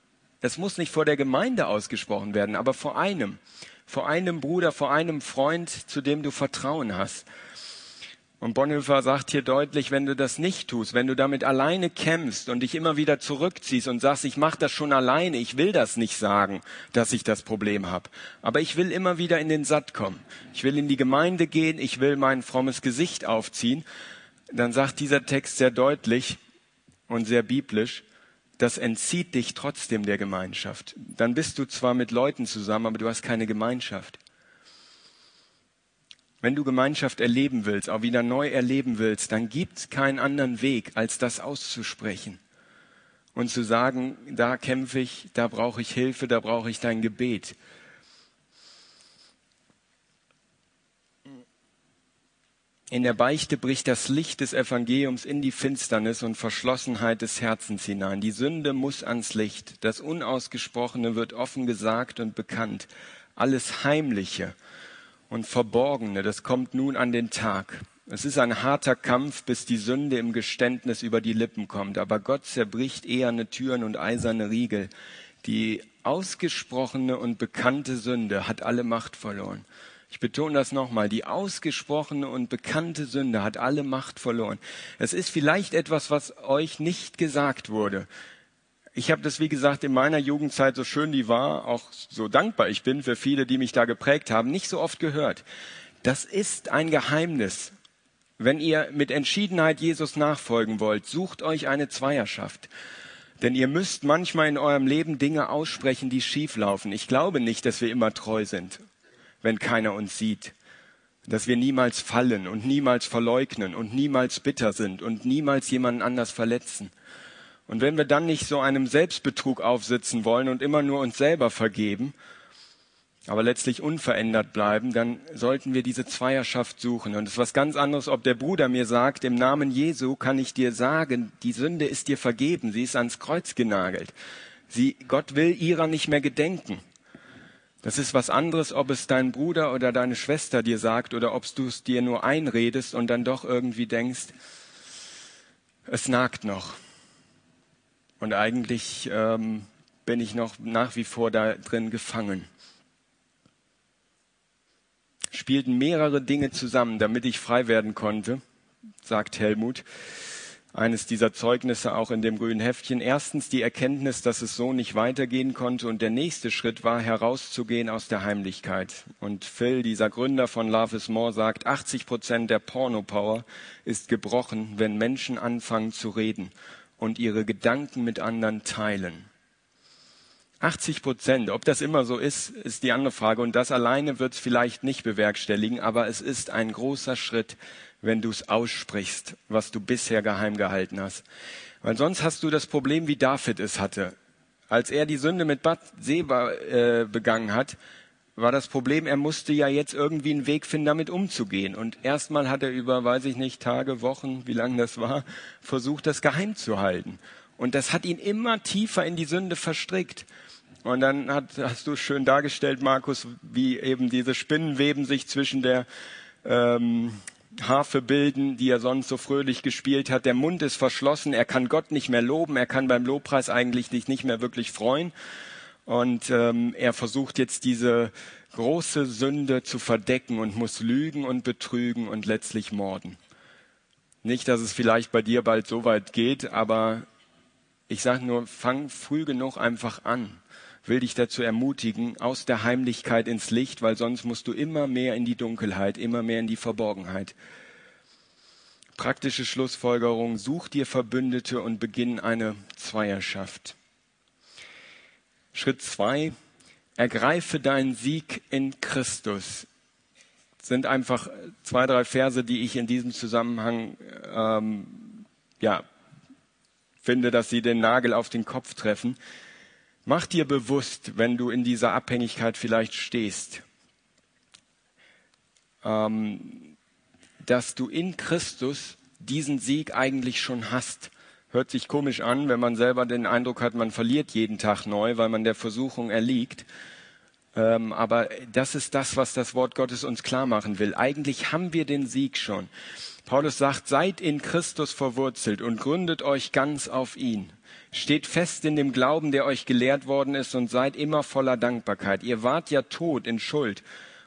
Das muss nicht vor der Gemeinde ausgesprochen werden, aber vor einem, vor einem Bruder, vor einem Freund, zu dem du Vertrauen hast. Und Bonhoeffer sagt hier deutlich, wenn du das nicht tust, wenn du damit alleine kämpfst und dich immer wieder zurückziehst und sagst, ich mache das schon alleine, ich will das nicht sagen, dass ich das Problem habe. Aber ich will immer wieder in den Satt kommen. Ich will in die Gemeinde gehen, ich will mein frommes Gesicht aufziehen. Dann sagt dieser Text sehr deutlich und sehr biblisch, das entzieht dich trotzdem der Gemeinschaft. Dann bist du zwar mit Leuten zusammen, aber du hast keine Gemeinschaft. Wenn du Gemeinschaft erleben willst, auch wieder neu erleben willst, dann gibt es keinen anderen Weg, als das auszusprechen und zu sagen, da kämpfe ich, da brauche ich Hilfe, da brauche ich dein Gebet. In der Beichte bricht das Licht des Evangeliums in die Finsternis und Verschlossenheit des Herzens hinein. Die Sünde muss ans Licht. Das Unausgesprochene wird offen gesagt und bekannt. Alles Heimliche und Verborgene, das kommt nun an den Tag. Es ist ein harter Kampf, bis die Sünde im Geständnis über die Lippen kommt. Aber Gott zerbricht eherne Türen und eiserne Riegel. Die ausgesprochene und bekannte Sünde hat alle Macht verloren. Ich betone das nochmal. Die ausgesprochene und bekannte Sünde hat alle Macht verloren. Es ist vielleicht etwas, was euch nicht gesagt wurde. Ich habe das, wie gesagt, in meiner Jugendzeit, so schön die war, auch so dankbar ich bin für viele, die mich da geprägt haben, nicht so oft gehört. Das ist ein Geheimnis. Wenn ihr mit Entschiedenheit Jesus nachfolgen wollt, sucht euch eine Zweierschaft. Denn ihr müsst manchmal in eurem Leben Dinge aussprechen, die schief laufen. Ich glaube nicht, dass wir immer treu sind wenn keiner uns sieht. Dass wir niemals fallen und niemals verleugnen und niemals bitter sind und niemals jemanden anders verletzen. Und wenn wir dann nicht so einem Selbstbetrug aufsitzen wollen und immer nur uns selber vergeben, aber letztlich unverändert bleiben, dann sollten wir diese Zweierschaft suchen. Und es ist was ganz anderes, ob der Bruder mir sagt, im Namen Jesu kann ich dir sagen, die Sünde ist dir vergeben, sie ist ans Kreuz genagelt. Sie, Gott will ihrer nicht mehr gedenken. Das ist was anderes, ob es dein Bruder oder deine Schwester dir sagt oder ob du es dir nur einredest und dann doch irgendwie denkst, es nagt noch. Und eigentlich ähm, bin ich noch nach wie vor da drin gefangen. Spielten mehrere Dinge zusammen, damit ich frei werden konnte, sagt Helmut eines dieser Zeugnisse auch in dem grünen Heftchen. Erstens die Erkenntnis, dass es so nicht weitergehen konnte. Und der nächste Schritt war, herauszugehen aus der Heimlichkeit. Und Phil, dieser Gründer von Love is More, sagt, 80 Prozent der Porno-Power ist gebrochen, wenn Menschen anfangen zu reden und ihre Gedanken mit anderen teilen. 80 Prozent. Ob das immer so ist, ist die andere Frage. Und das alleine wird es vielleicht nicht bewerkstelligen, aber es ist ein großer Schritt, wenn du es aussprichst, was du bisher geheim gehalten hast. Weil sonst hast du das Problem, wie David es hatte. Als er die Sünde mit Bad Seba äh, begangen hat, war das Problem, er musste ja jetzt irgendwie einen Weg finden, damit umzugehen. Und erstmal hat er über, weiß ich nicht, Tage, Wochen, wie lange das war, versucht, das geheim zu halten. Und das hat ihn immer tiefer in die Sünde verstrickt. Und dann hat, hast du schön dargestellt, Markus, wie eben diese Spinnenweben sich zwischen der ähm, Harfe bilden, die er sonst so fröhlich gespielt hat. Der Mund ist verschlossen, er kann Gott nicht mehr loben, er kann beim Lobpreis eigentlich sich nicht mehr wirklich freuen. Und ähm, er versucht jetzt diese große Sünde zu verdecken und muss lügen und betrügen und letztlich morden. Nicht, dass es vielleicht bei dir bald so weit geht, aber ich sage nur, fang früh genug einfach an. Will dich dazu ermutigen, aus der Heimlichkeit ins Licht, weil sonst musst du immer mehr in die Dunkelheit, immer mehr in die Verborgenheit. Praktische Schlussfolgerung, such dir Verbündete und beginn eine Zweierschaft. Schritt zwei, ergreife deinen Sieg in Christus. Das sind einfach zwei, drei Verse, die ich in diesem Zusammenhang ähm, ja, finde, dass sie den Nagel auf den Kopf treffen. Mach dir bewusst, wenn du in dieser Abhängigkeit vielleicht stehst, ähm, dass du in Christus diesen Sieg eigentlich schon hast. Hört sich komisch an, wenn man selber den Eindruck hat, man verliert jeden Tag neu, weil man der Versuchung erliegt. Ähm, aber das ist das, was das Wort Gottes uns klar machen will. Eigentlich haben wir den Sieg schon. Paulus sagt, seid in Christus verwurzelt und gründet euch ganz auf ihn. Steht fest in dem Glauben, der euch gelehrt worden ist und seid immer voller Dankbarkeit. Ihr wart ja tot in Schuld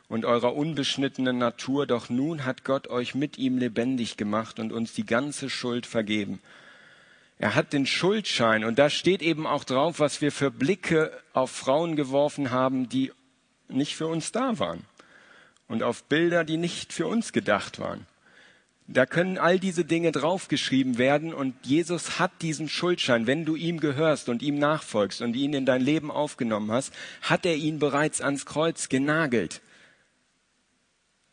und eurer unbeschnittenen Natur, doch nun hat Gott euch mit ihm lebendig gemacht und uns die ganze Schuld vergeben. Er hat den Schuldschein und da steht eben auch drauf, was wir für Blicke auf Frauen geworfen haben, die nicht für uns da waren und auf Bilder, die nicht für uns gedacht waren. Da können all diese Dinge draufgeschrieben werden und Jesus hat diesen Schuldschein. Wenn du ihm gehörst und ihm nachfolgst und ihn in dein Leben aufgenommen hast, hat er ihn bereits ans Kreuz genagelt.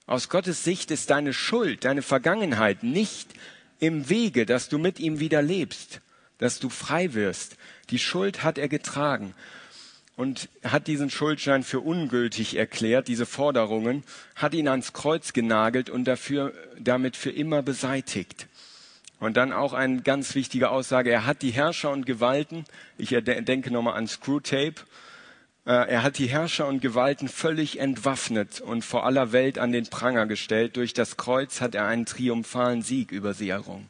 Aus Gottes Sicht ist deine Schuld, deine Vergangenheit nicht im Wege, dass du mit ihm wieder lebst, dass du frei wirst. Die Schuld hat er getragen und hat diesen Schuldschein für ungültig erklärt, diese Forderungen, hat ihn ans Kreuz genagelt und dafür, damit für immer beseitigt. Und dann auch eine ganz wichtige Aussage, er hat die Herrscher und Gewalten, ich denke nochmal an Screwtape, äh, er hat die Herrscher und Gewalten völlig entwaffnet und vor aller Welt an den Pranger gestellt. Durch das Kreuz hat er einen triumphalen Sieg über sie errungen.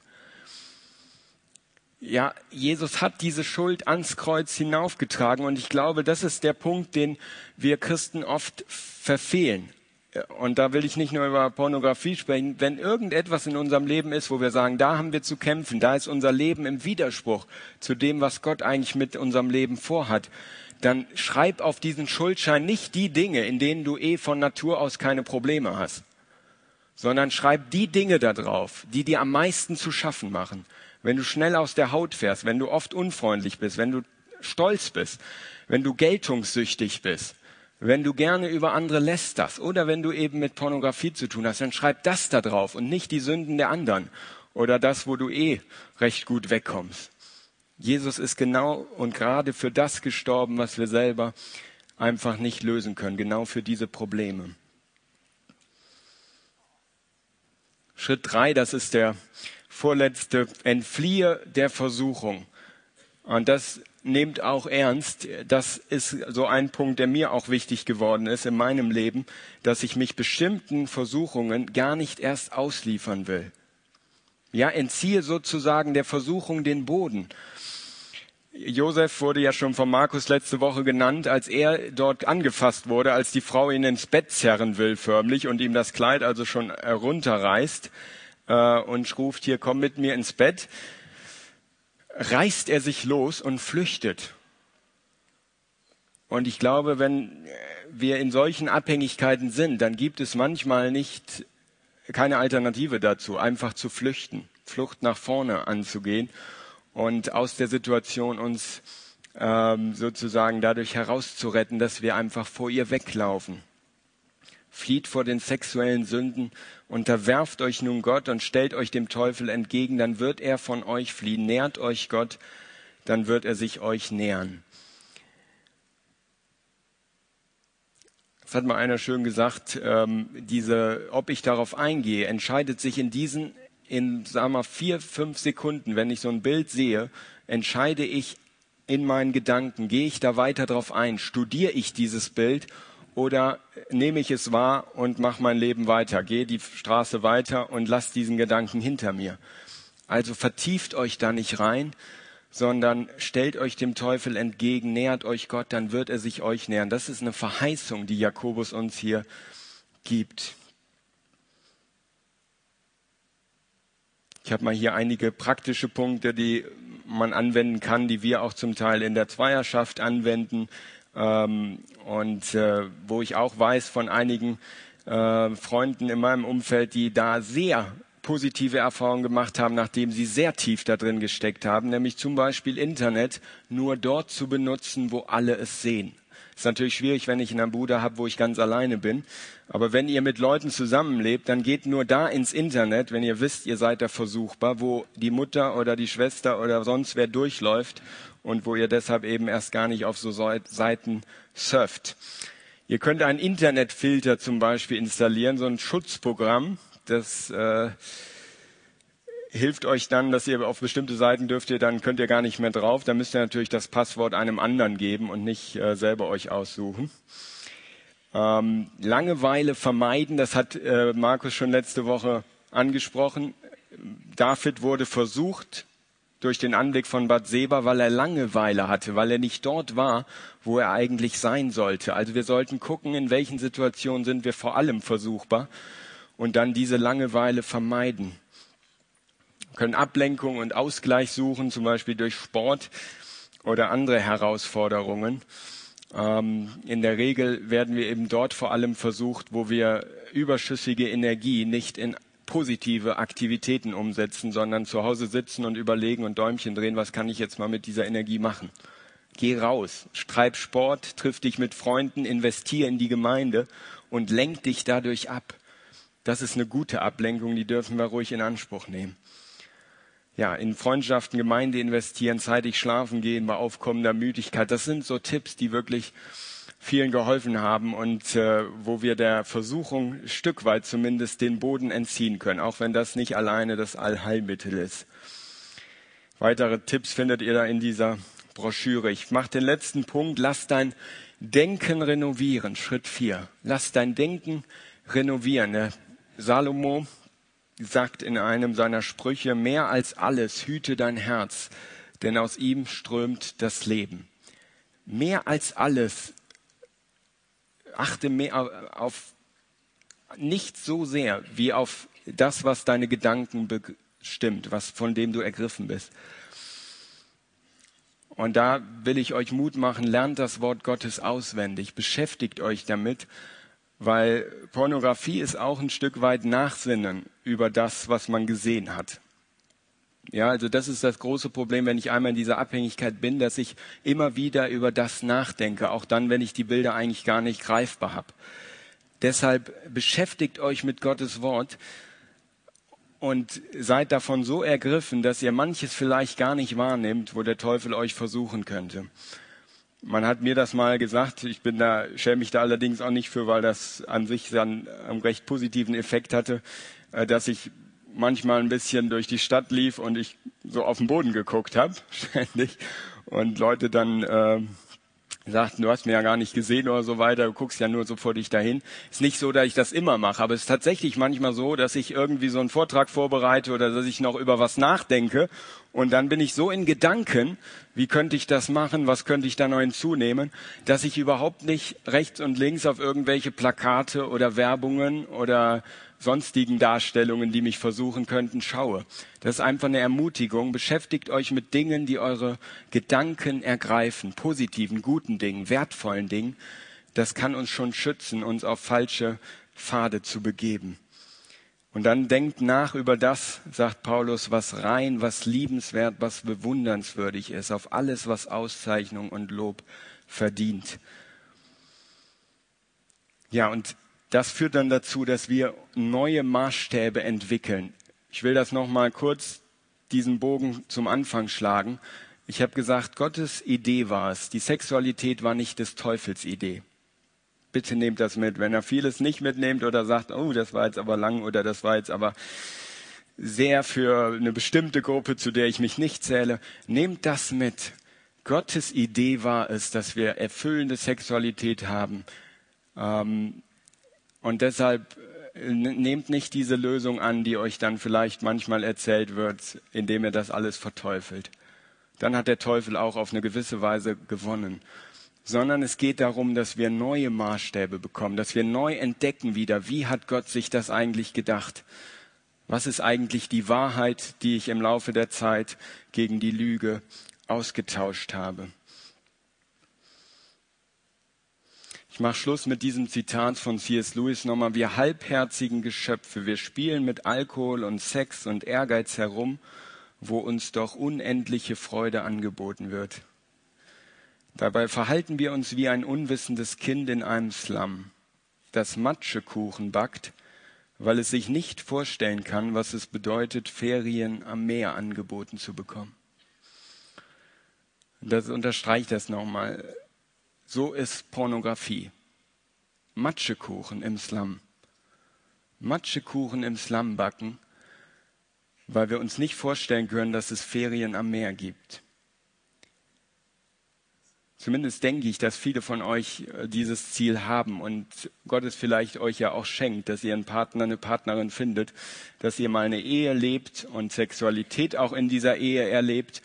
Ja, Jesus hat diese Schuld ans Kreuz hinaufgetragen und ich glaube, das ist der Punkt, den wir Christen oft verfehlen. Und da will ich nicht nur über Pornografie sprechen. Wenn irgendetwas in unserem Leben ist, wo wir sagen, da haben wir zu kämpfen, da ist unser Leben im Widerspruch zu dem, was Gott eigentlich mit unserem Leben vorhat, dann schreib auf diesen Schuldschein nicht die Dinge, in denen du eh von Natur aus keine Probleme hast, sondern schreib die Dinge da drauf, die dir am meisten zu schaffen machen. Wenn du schnell aus der Haut fährst, wenn du oft unfreundlich bist, wenn du stolz bist, wenn du geltungssüchtig bist, wenn du gerne über andere lästerst oder wenn du eben mit Pornografie zu tun hast, dann schreib das da drauf und nicht die Sünden der anderen oder das, wo du eh recht gut wegkommst. Jesus ist genau und gerade für das gestorben, was wir selber einfach nicht lösen können, genau für diese Probleme. Schritt drei, das ist der vorletzte, entfliehe der Versuchung. Und das nehmt auch ernst. Das ist so ein Punkt, der mir auch wichtig geworden ist in meinem Leben, dass ich mich bestimmten Versuchungen gar nicht erst ausliefern will. Ja, entziehe sozusagen der Versuchung den Boden. Josef wurde ja schon von Markus letzte Woche genannt, als er dort angefasst wurde, als die Frau ihn ins Bett zerren will förmlich und ihm das Kleid also schon herunterreißt äh, und ruft hier, komm mit mir ins Bett, reißt er sich los und flüchtet. Und ich glaube, wenn wir in solchen Abhängigkeiten sind, dann gibt es manchmal nicht keine Alternative dazu, einfach zu flüchten, Flucht nach vorne anzugehen und aus der Situation uns ähm, sozusagen dadurch herauszuretten, dass wir einfach vor ihr weglaufen. Flieht vor den sexuellen Sünden, unterwerft euch nun Gott und stellt euch dem Teufel entgegen, dann wird er von euch fliehen. Nährt euch Gott, dann wird er sich euch nähern. Das hat mal einer schön gesagt, ähm, diese, ob ich darauf eingehe, entscheidet sich in diesen in, sagen wir, vier, fünf Sekunden, wenn ich so ein Bild sehe, entscheide ich in meinen Gedanken, gehe ich da weiter drauf ein, studiere ich dieses Bild oder nehme ich es wahr und mache mein Leben weiter, gehe die Straße weiter und lass diesen Gedanken hinter mir. Also vertieft euch da nicht rein, sondern stellt euch dem Teufel entgegen, nähert euch Gott, dann wird er sich euch nähern. Das ist eine Verheißung, die Jakobus uns hier gibt. Ich habe mal hier einige praktische Punkte, die man anwenden kann, die wir auch zum Teil in der Zweierschaft anwenden ähm, und äh, wo ich auch weiß von einigen äh, Freunden in meinem Umfeld, die da sehr positive Erfahrungen gemacht haben, nachdem sie sehr tief da drin gesteckt haben, nämlich zum Beispiel Internet nur dort zu benutzen, wo alle es sehen. Ist natürlich schwierig, wenn ich in einer Bude habe, wo ich ganz alleine bin. Aber wenn ihr mit Leuten zusammenlebt, dann geht nur da ins Internet, wenn ihr wisst, ihr seid da versuchbar, wo die Mutter oder die Schwester oder sonst wer durchläuft und wo ihr deshalb eben erst gar nicht auf so Seiten surft. Ihr könnt einen Internetfilter zum Beispiel installieren, so ein Schutzprogramm, das äh, hilft euch dann, dass ihr auf bestimmte Seiten dürft ihr, dann könnt ihr gar nicht mehr drauf. Da müsst ihr natürlich das Passwort einem anderen geben und nicht äh, selber euch aussuchen. Ähm, Langeweile vermeiden, das hat äh, Markus schon letzte Woche angesprochen. David wurde versucht durch den Anblick von Bad Seba, weil er Langeweile hatte, weil er nicht dort war, wo er eigentlich sein sollte. Also wir sollten gucken, in welchen Situationen sind wir vor allem versuchbar und dann diese Langeweile vermeiden können Ablenkung und Ausgleich suchen, zum Beispiel durch Sport oder andere Herausforderungen. Ähm, in der Regel werden wir eben dort vor allem versucht, wo wir überschüssige Energie nicht in positive Aktivitäten umsetzen, sondern zu Hause sitzen und überlegen und Däumchen drehen, was kann ich jetzt mal mit dieser Energie machen. Geh raus, treib Sport, triff dich mit Freunden, investier in die Gemeinde und lenk dich dadurch ab. Das ist eine gute Ablenkung, die dürfen wir ruhig in Anspruch nehmen ja, in Freundschaften, Gemeinde investieren, zeitig schlafen gehen bei aufkommender Müdigkeit. Das sind so Tipps, die wirklich vielen geholfen haben und äh, wo wir der Versuchung Stück weit zumindest den Boden entziehen können, auch wenn das nicht alleine das Allheilmittel ist. Weitere Tipps findet ihr da in dieser Broschüre. Ich mache den letzten Punkt. Lass dein Denken renovieren. Schritt vier. Lass dein Denken renovieren. Der Salomo, sagt in einem seiner Sprüche, mehr als alles hüte dein Herz, denn aus ihm strömt das Leben. Mehr als alles achte mehr auf nicht so sehr wie auf das, was deine Gedanken bestimmt, was von dem du ergriffen bist. Und da will ich euch Mut machen, lernt das Wort Gottes auswendig, beschäftigt euch damit weil Pornografie ist auch ein Stück weit Nachsinnen über das, was man gesehen hat. Ja, also das ist das große Problem, wenn ich einmal in dieser Abhängigkeit bin, dass ich immer wieder über das nachdenke, auch dann, wenn ich die Bilder eigentlich gar nicht greifbar habe. Deshalb beschäftigt euch mit Gottes Wort und seid davon so ergriffen, dass ihr manches vielleicht gar nicht wahrnehmt, wo der Teufel euch versuchen könnte. Man hat mir das mal gesagt, ich bin da, schäme mich da allerdings auch nicht für, weil das an sich dann einen recht positiven Effekt hatte, äh, dass ich manchmal ein bisschen durch die Stadt lief und ich so auf den Boden geguckt habe, [laughs] ständig, und Leute dann äh, sagten, du hast mir ja gar nicht gesehen oder so weiter, du guckst ja nur so vor dich dahin. Ist nicht so, dass ich das immer mache, aber es ist tatsächlich manchmal so, dass ich irgendwie so einen Vortrag vorbereite oder dass ich noch über was nachdenke und dann bin ich so in Gedanken, wie könnte ich das machen, was könnte ich da noch hinzunehmen, dass ich überhaupt nicht rechts und links auf irgendwelche Plakate oder Werbungen oder sonstigen Darstellungen, die mich versuchen könnten, schaue. Das ist einfach eine Ermutigung. Beschäftigt euch mit Dingen, die eure Gedanken ergreifen, positiven, guten Dingen, wertvollen Dingen. Das kann uns schon schützen, uns auf falsche Pfade zu begeben. Und dann denkt nach über das, sagt Paulus, was rein, was liebenswert, was bewundernswürdig ist, auf alles, was Auszeichnung und Lob verdient. Ja, und das führt dann dazu, dass wir neue Maßstäbe entwickeln. Ich will das nochmal kurz diesen Bogen zum Anfang schlagen. Ich habe gesagt, Gottes Idee war es. Die Sexualität war nicht des Teufels Idee. Bitte nehmt das mit. Wenn er vieles nicht mitnehmt oder sagt, oh, das war jetzt aber lang oder das war jetzt aber sehr für eine bestimmte Gruppe, zu der ich mich nicht zähle, nehmt das mit. Gottes Idee war es, dass wir erfüllende Sexualität haben. Ähm, und deshalb äh, nehmt nicht diese Lösung an, die euch dann vielleicht manchmal erzählt wird, indem ihr das alles verteufelt, dann hat der Teufel auch auf eine gewisse Weise gewonnen. Sondern es geht darum, dass wir neue Maßstäbe bekommen, dass wir neu entdecken wieder, wie hat Gott sich das eigentlich gedacht? Was ist eigentlich die Wahrheit, die ich im Laufe der Zeit gegen die Lüge ausgetauscht habe? Ich mache Schluss mit diesem Zitat von C.S. Lewis nochmal. Wir halbherzigen Geschöpfe, wir spielen mit Alkohol und Sex und Ehrgeiz herum, wo uns doch unendliche Freude angeboten wird. Dabei verhalten wir uns wie ein unwissendes Kind in einem Slum, das Matschekuchen backt, weil es sich nicht vorstellen kann, was es bedeutet, Ferien am Meer angeboten zu bekommen. Das unterstreicht das nochmal. So ist Pornografie. Matschekuchen im Slum. Matschekuchen im Slum backen, weil wir uns nicht vorstellen können, dass es Ferien am Meer gibt. Zumindest denke ich, dass viele von euch äh, dieses Ziel haben und Gott es vielleicht euch ja auch schenkt, dass ihr einen Partner, eine Partnerin findet, dass ihr mal eine Ehe lebt und Sexualität auch in dieser Ehe erlebt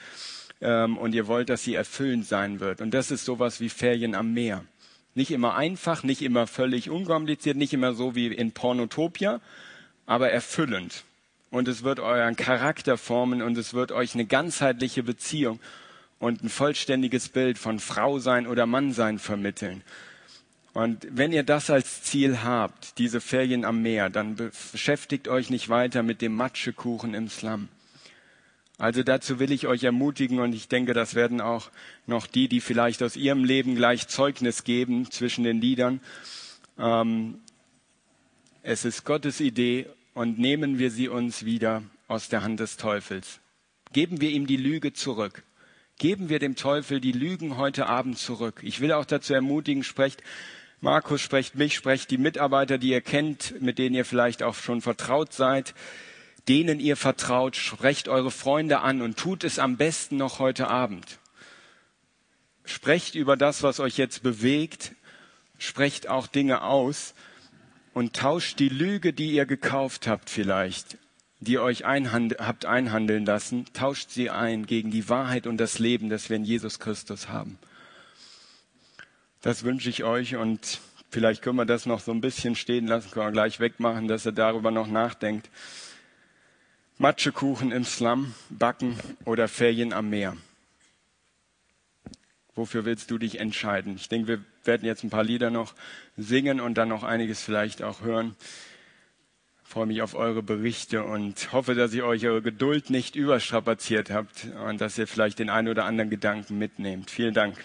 ähm, und ihr wollt, dass sie erfüllend sein wird. Und das ist sowas wie Ferien am Meer. Nicht immer einfach, nicht immer völlig unkompliziert, nicht immer so wie in Pornotopia, aber erfüllend. Und es wird euren Charakter formen und es wird euch eine ganzheitliche Beziehung und ein vollständiges Bild von Frau sein oder Mann sein vermitteln. Und wenn ihr das als Ziel habt, diese Ferien am Meer, dann beschäftigt euch nicht weiter mit dem Matschekuchen im Slum. Also dazu will ich euch ermutigen und ich denke, das werden auch noch die, die vielleicht aus ihrem Leben gleich Zeugnis geben zwischen den Liedern. Ähm, es ist Gottes Idee und nehmen wir sie uns wieder aus der Hand des Teufels. Geben wir ihm die Lüge zurück. Geben wir dem Teufel die Lügen heute Abend zurück. Ich will auch dazu ermutigen, sprecht Markus, sprecht mich, sprecht die Mitarbeiter, die ihr kennt, mit denen ihr vielleicht auch schon vertraut seid denen ihr vertraut, sprecht eure Freunde an und tut es am besten noch heute Abend. Sprecht über das, was euch jetzt bewegt, sprecht auch Dinge aus und tauscht die Lüge, die ihr gekauft habt vielleicht, die ihr euch einhand habt einhandeln lassen, tauscht sie ein gegen die Wahrheit und das Leben, das wir in Jesus Christus haben. Das wünsche ich euch und vielleicht können wir das noch so ein bisschen stehen lassen, können wir gleich wegmachen, dass ihr darüber noch nachdenkt. Matschekuchen im Slum backen oder Ferien am Meer. Wofür willst du dich entscheiden? Ich denke, wir werden jetzt ein paar Lieder noch singen und dann noch einiges vielleicht auch hören. Ich freue mich auf eure Berichte und hoffe, dass ihr euch eure Geduld nicht überstrapaziert habt und dass ihr vielleicht den einen oder anderen Gedanken mitnehmt. Vielen Dank.